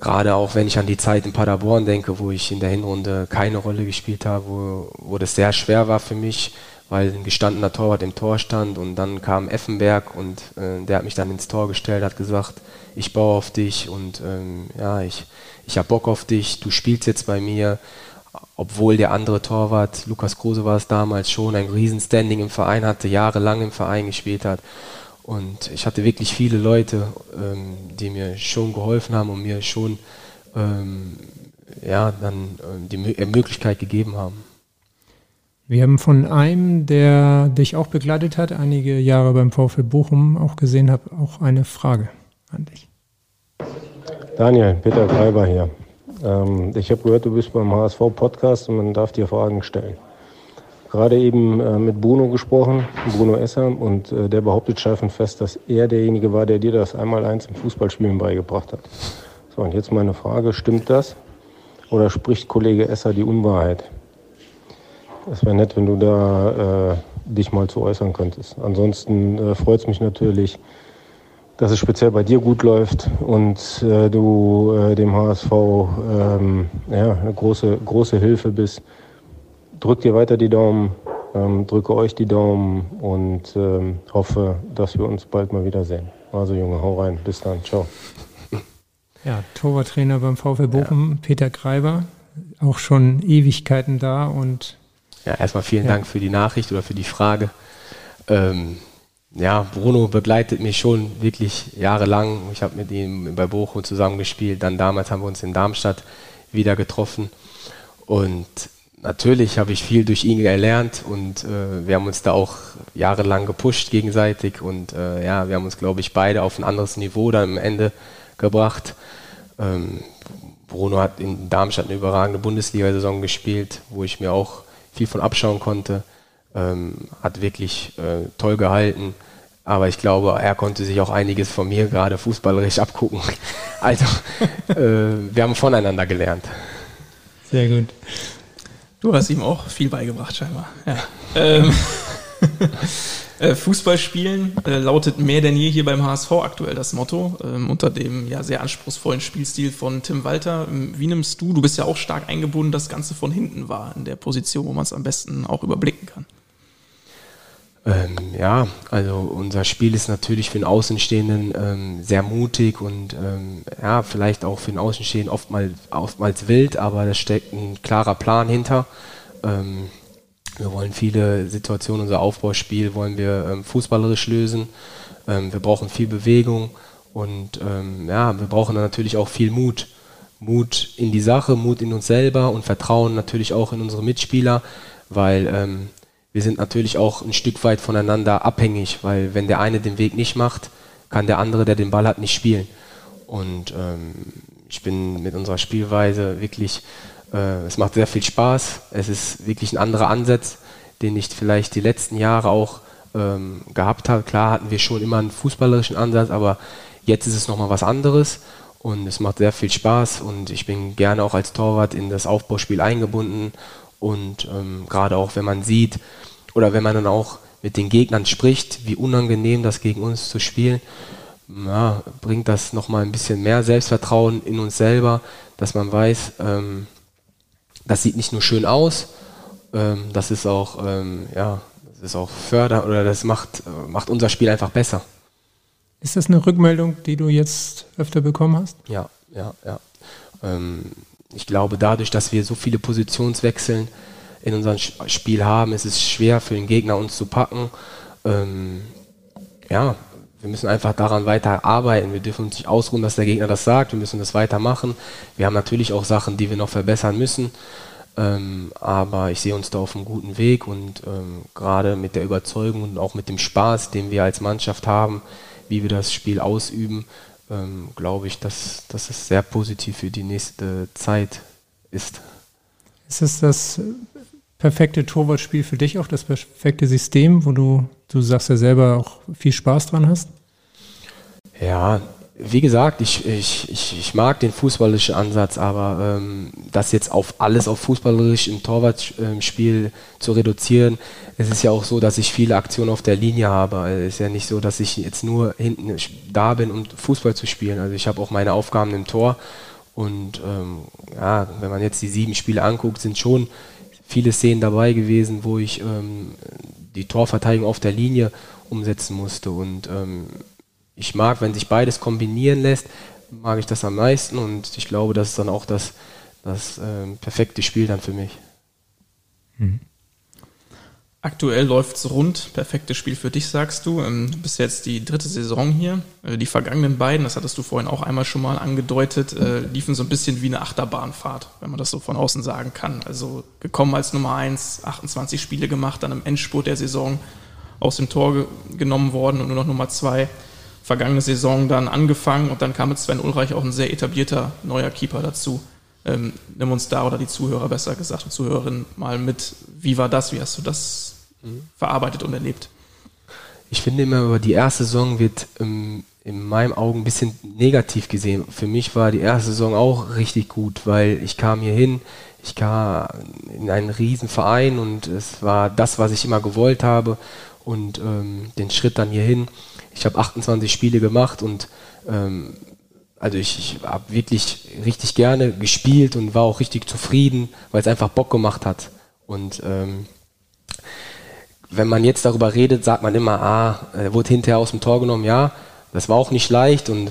D: gerade auch wenn ich an die Zeit in Paderborn denke, wo ich in der Hinrunde keine Rolle gespielt habe, wo, wo das sehr schwer war für mich, weil ein gestandener Torwart im Tor stand und dann kam Effenberg und äh, der hat mich dann ins Tor gestellt, hat gesagt, ich baue auf dich und ähm, ja, ich, ich habe Bock auf dich, du spielst jetzt bei mir obwohl der andere Torwart, Lukas Kruse war es damals schon, ein Riesenstanding im Verein hatte, jahrelang im Verein gespielt hat. Und ich hatte wirklich viele Leute, ähm, die mir schon geholfen haben und mir schon ähm, ja, dann ähm, die äh, Möglichkeit gegeben haben.
C: Wir haben von einem, der dich auch begleitet hat, einige Jahre beim VfL Bochum auch gesehen habe, auch eine Frage an dich.
H: Daniel, Peter Greiber hier. Ähm, ich habe gehört, du bist beim HSV-Podcast und man darf dir Fragen stellen. gerade eben äh, mit Bruno gesprochen, Bruno Esser, und äh, der behauptet steif und fest, dass er derjenige war, der dir das Einmaleins im Fußballspielen beigebracht hat. So, und jetzt meine Frage, stimmt das? Oder spricht Kollege Esser die Unwahrheit? Es wäre nett, wenn du da äh, dich mal zu äußern könntest. Ansonsten äh, freut es mich natürlich, dass es speziell bei dir gut läuft und äh, du äh, dem HSV ähm, ja, eine große, große Hilfe bist. Drück dir weiter die Daumen, ähm, drücke euch die Daumen und ähm, hoffe, dass wir uns bald mal wiedersehen. Also Junge, hau rein. Bis dann. Ciao.
C: Ja, Torwarttrainer beim VfL Bochum, ja. Peter Kreiber, auch schon Ewigkeiten da und
D: ja, erstmal vielen ja. Dank für die Nachricht oder für die Frage. Ähm, ja, Bruno begleitet mich schon wirklich jahrelang. Ich habe mit ihm bei Bochum zusammengespielt. Dann damals haben wir uns in Darmstadt wieder getroffen. Und natürlich habe ich viel durch ihn gelernt und äh, wir haben uns da auch jahrelang gepusht gegenseitig. Und äh, ja, wir haben uns, glaube ich, beide auf ein anderes Niveau dann am Ende gebracht. Ähm, Bruno hat in Darmstadt eine überragende Bundesliga-Saison gespielt, wo ich mir auch viel von abschauen konnte. Ähm, hat wirklich äh, toll gehalten. Aber ich glaube, er konnte sich auch einiges von mir gerade fußballerisch abgucken. <laughs> Also, äh, wir haben voneinander gelernt.
B: Sehr gut. Du hast ihm auch viel beigebracht, scheinbar. Ja. Ähm, <laughs> Äh, Fußball spielen äh, lautet mehr denn je hier beim HSV aktuell das Motto, ähm, unter dem ja sehr anspruchsvollen Spielstil von Tim Walter. Ähm, wie nimmst du, du bist ja auch stark eingebunden, das Ganze von hinten war, in der Position, wo man es am besten auch überblicken kann?
D: Ähm, ja, also unser Spiel ist natürlich für den Außenstehenden ähm, sehr mutig und ähm, ja, vielleicht auch für den Außenstehenden oftmals, oftmals wild, aber da steckt ein klarer Plan hinter. Ähm, wir wollen viele Situationen, unser Aufbauspiel wollen wir ähm, fußballerisch lösen. Ähm, wir brauchen viel Bewegung und ja, wir brauchen natürlich auch viel Mut. Mut in die Sache, Mut in uns selber und Vertrauen natürlich auch in unsere Mitspieler, weil wir sind natürlich auch ein Stück weit voneinander abhängig, weil wenn der eine den Weg nicht macht, kann der andere, der den Ball hat, nicht spielen. Und ähm, ich bin mit unserer Spielweise wirklich äh, es macht sehr viel Spaß. Es ist wirklich ein anderer Ansatz, den ich vielleicht die letzten Jahre auch ähm, gehabt habe. Klar hatten wir schon immer einen fußballerischen Ansatz, aber jetzt ist es nochmal was anderes und es macht sehr viel Spaß und ich bin gerne auch als Torwart in das Aufbauspiel eingebunden und ähm, gerade auch wenn man sieht oder wenn man dann auch mit den Gegnern spricht, wie unangenehm das gegen uns zu spielen, ja, bringt das nochmal ein bisschen mehr Selbstvertrauen in uns selber, dass man weiß, ähm, das sieht nicht nur schön aus, ähm, das ist auch, ähm, ja, das ist auch förder oder das macht, äh, macht unser Spiel einfach besser.
C: Ist das eine Rückmeldung, die du jetzt öfter bekommen hast?
D: Ja, ja, ja. Ähm, ich glaube, dadurch, dass wir so viele Positionswechseln in unserem Spiel haben, ist es schwer für den Gegner uns zu packen. Ähm, ja, wir müssen einfach daran weiter arbeiten. Wir dürfen uns nicht ausruhen, dass der Gegner das sagt. Wir müssen das weitermachen. Wir haben natürlich auch Sachen, die wir noch verbessern müssen. Ähm, aber ich sehe uns da auf einem guten Weg und ähm, gerade mit der Überzeugung und auch mit dem Spaß, den wir als Mannschaft haben, wie wir das Spiel ausüben, ähm, glaube ich, dass, dass es sehr positiv für die nächste Zeit ist.
C: Ist es das perfekte Torwartspiel für dich auch, das perfekte System, wo du, du sagst ja selber auch viel Spaß dran hast?
D: Ja, wie gesagt, ich, ich, ich, ich mag den fußballerischen Ansatz, aber ähm, das jetzt auf alles auf fußballerisch im Torwartspiel zu reduzieren, es ist ja auch so, dass ich viele Aktionen auf der Linie habe. Es ist ja nicht so, dass ich jetzt nur hinten da bin, um Fußball zu spielen. Also ich habe auch meine Aufgaben im Tor und ähm, ja, wenn man jetzt die sieben Spiele anguckt, sind schon viele Szenen dabei gewesen, wo ich ähm, die Torverteidigung auf der Linie umsetzen musste. Und ähm, ich mag, wenn sich beides kombinieren lässt, mag ich das am meisten und ich glaube, das ist dann auch das, das ähm, perfekte Spiel dann für mich.
B: Mhm. Aktuell läuft es rund, perfektes Spiel für dich, sagst du. Ähm, du bist jetzt die dritte Saison hier. Äh, die vergangenen beiden, das hattest du vorhin auch einmal schon mal angedeutet, äh, liefen so ein bisschen wie eine Achterbahnfahrt, wenn man das so von außen sagen kann. Also gekommen als Nummer 1, 28 Spiele gemacht, dann im Endspurt der Saison aus dem Tor genommen worden und nur noch Nummer 2. Vergangene Saison dann angefangen und dann kam mit Sven Ulreich auch ein sehr etablierter neuer Keeper dazu. Ähm, nimm uns da oder die Zuhörer besser gesagt und Zuhörerinnen mal mit. Wie war das? Wie hast du das mhm. verarbeitet und erlebt?
D: Ich finde immer, über die erste Saison wird ähm, in meinen Augen ein bisschen negativ gesehen. Für mich war die erste Saison auch richtig gut, weil ich kam hier hin, ich kam in einen riesen Verein und es war das, was ich immer gewollt habe und ähm, den Schritt dann hierhin. Ich habe 28 Spiele gemacht und ähm, also ich, ich habe wirklich richtig gerne gespielt und war auch richtig zufrieden, weil es einfach Bock gemacht hat. Und ähm, wenn man jetzt darüber redet, sagt man immer, ah, er wurde hinterher aus dem Tor genommen, ja, das war auch nicht leicht und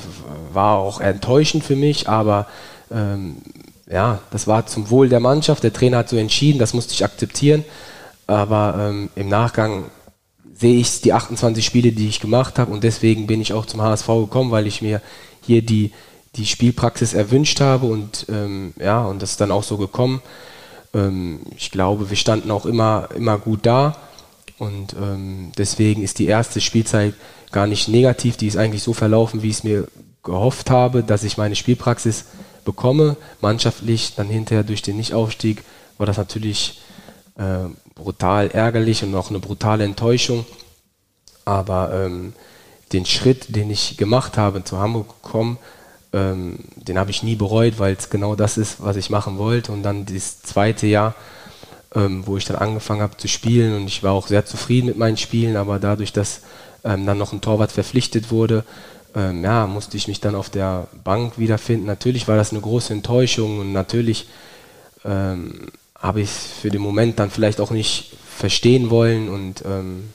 D: war auch enttäuschend für mich, aber ähm, ja, das war zum Wohl der Mannschaft. Der Trainer hat so entschieden, das musste ich akzeptieren. Aber ähm, im Nachgang sehe ich die 28 Spiele, die ich gemacht habe und deswegen bin ich auch zum HSV gekommen, weil ich mir hier die, die Spielpraxis erwünscht habe und ähm, ja, und das ist dann auch so gekommen. Ähm, ich glaube, wir standen auch immer, immer gut da und ähm, deswegen ist die erste Spielzeit gar nicht negativ, die ist eigentlich so verlaufen, wie ich es mir gehofft habe, dass ich meine Spielpraxis bekomme. Mannschaftlich, dann hinterher durch den Nichtaufstieg war das natürlich äh, brutal ärgerlich und auch eine brutale Enttäuschung. Aber ähm, den Schritt, den ich gemacht habe, zu Hamburg gekommen, ähm, den habe ich nie bereut, weil es genau das ist, was ich machen wollte. Und dann das zweite Jahr, ähm, wo ich dann angefangen habe zu spielen und ich war auch sehr zufrieden mit meinen Spielen, aber dadurch, dass ähm, dann noch ein Torwart verpflichtet wurde, ähm, ja, musste ich mich dann auf der Bank wiederfinden. Natürlich war das eine große Enttäuschung und natürlich ähm, habe ich für den Moment dann vielleicht auch nicht verstehen wollen und, ähm,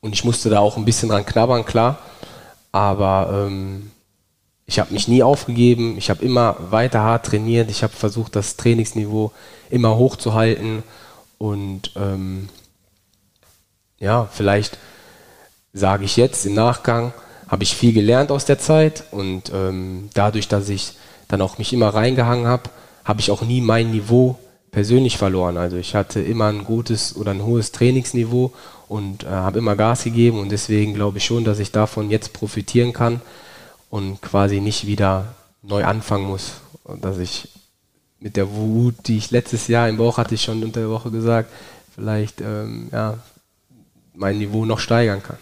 D: und ich musste da auch ein bisschen dran knabbern, klar. Aber ähm, ich habe mich nie aufgegeben, ich habe immer weiter hart trainiert, ich habe versucht, das Trainingsniveau immer hochzuhalten. Und ähm, ja, vielleicht sage ich jetzt im Nachgang, habe ich viel gelernt aus der Zeit. Und ähm, dadurch, dass ich dann auch mich immer reingehangen habe, habe ich auch nie mein Niveau persönlich verloren. Also ich hatte immer ein gutes oder ein hohes Trainingsniveau und äh, habe immer Gas gegeben und deswegen glaube ich schon, dass ich davon jetzt profitieren kann und quasi nicht wieder neu anfangen muss. Und dass ich mit der Wut, die ich letztes Jahr im Bauch hatte, ich schon unter der Woche gesagt, vielleicht ähm, ja, mein Niveau noch steigern kann.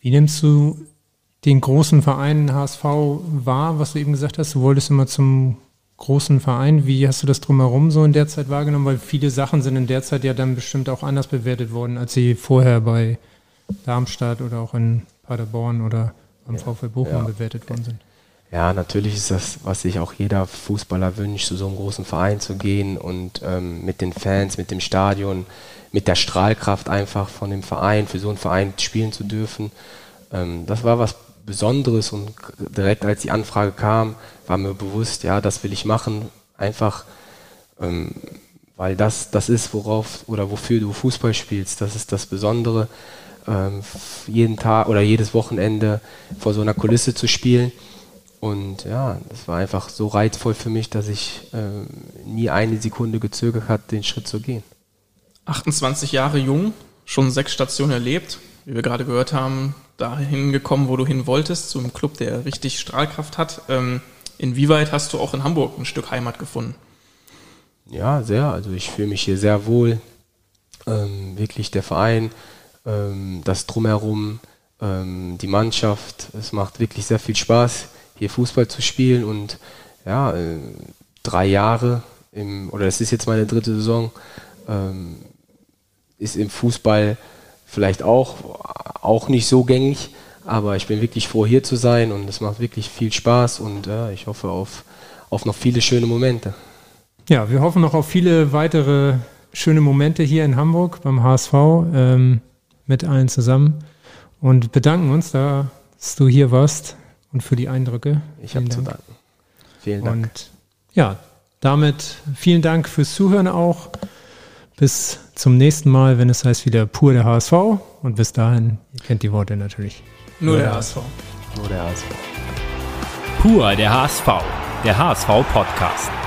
C: Wie nimmst du den großen Verein HSV wahr, was du eben gesagt hast? Du wolltest immer zum großen Verein. Wie hast du das drumherum so in der Zeit wahrgenommen? Weil viele Sachen sind in der Zeit ja dann bestimmt auch anders bewertet worden, als sie vorher bei Darmstadt oder auch in Paderborn oder am ja, VfL Bochum ja. bewertet worden sind.
D: Ja, natürlich ist das, was sich auch jeder Fußballer wünscht, zu so einem großen Verein zu gehen und ähm, mit den Fans, mit dem Stadion, mit der Strahlkraft einfach von dem Verein, für so einen Verein spielen zu dürfen. Ähm, das war was Besonderes und direkt als die Anfrage kam, war mir bewusst, ja, das will ich machen, einfach ähm, weil das das ist, worauf oder wofür du Fußball spielst. Das ist das Besondere, ähm, jeden Tag oder jedes Wochenende vor so einer Kulisse zu spielen. Und ja, das war einfach so reizvoll für mich, dass ich äh, nie eine Sekunde gezögert hat, den Schritt zu gehen.
B: 28 Jahre jung, schon sechs Stationen erlebt, wie wir gerade gehört haben, dahin gekommen, wo du hin wolltest, zu einem Club, der richtig Strahlkraft hat. Ähm, inwieweit hast du auch in Hamburg ein Stück Heimat gefunden?
D: Ja, sehr. Also ich fühle mich hier sehr wohl. Ähm, wirklich der Verein, ähm, das drumherum, ähm, die Mannschaft. Es macht wirklich sehr viel Spaß, hier Fußball zu spielen und ja, äh, drei Jahre im, oder es ist jetzt meine dritte Saison, ähm, ist im Fußball vielleicht auch, auch nicht so gängig, aber ich bin wirklich froh, hier zu sein und es macht wirklich viel Spaß und äh, ich hoffe auf, auf noch viele schöne Momente.
C: Ja, wir hoffen noch auf viele weitere schöne Momente hier in Hamburg beim HSV ähm, mit allen zusammen und bedanken uns, da, dass du hier warst und für die Eindrücke.
D: Ich habe zu danken.
C: Vielen Dank. Und ja, damit vielen Dank fürs Zuhören auch. Bis zum nächsten Mal, wenn es heißt wieder pur der HSV. Und bis dahin, ihr kennt die Worte natürlich.
B: Nur, Nur der, der HSV.
A: Nur der HSV. Pur der HSV. Der HSV Podcast.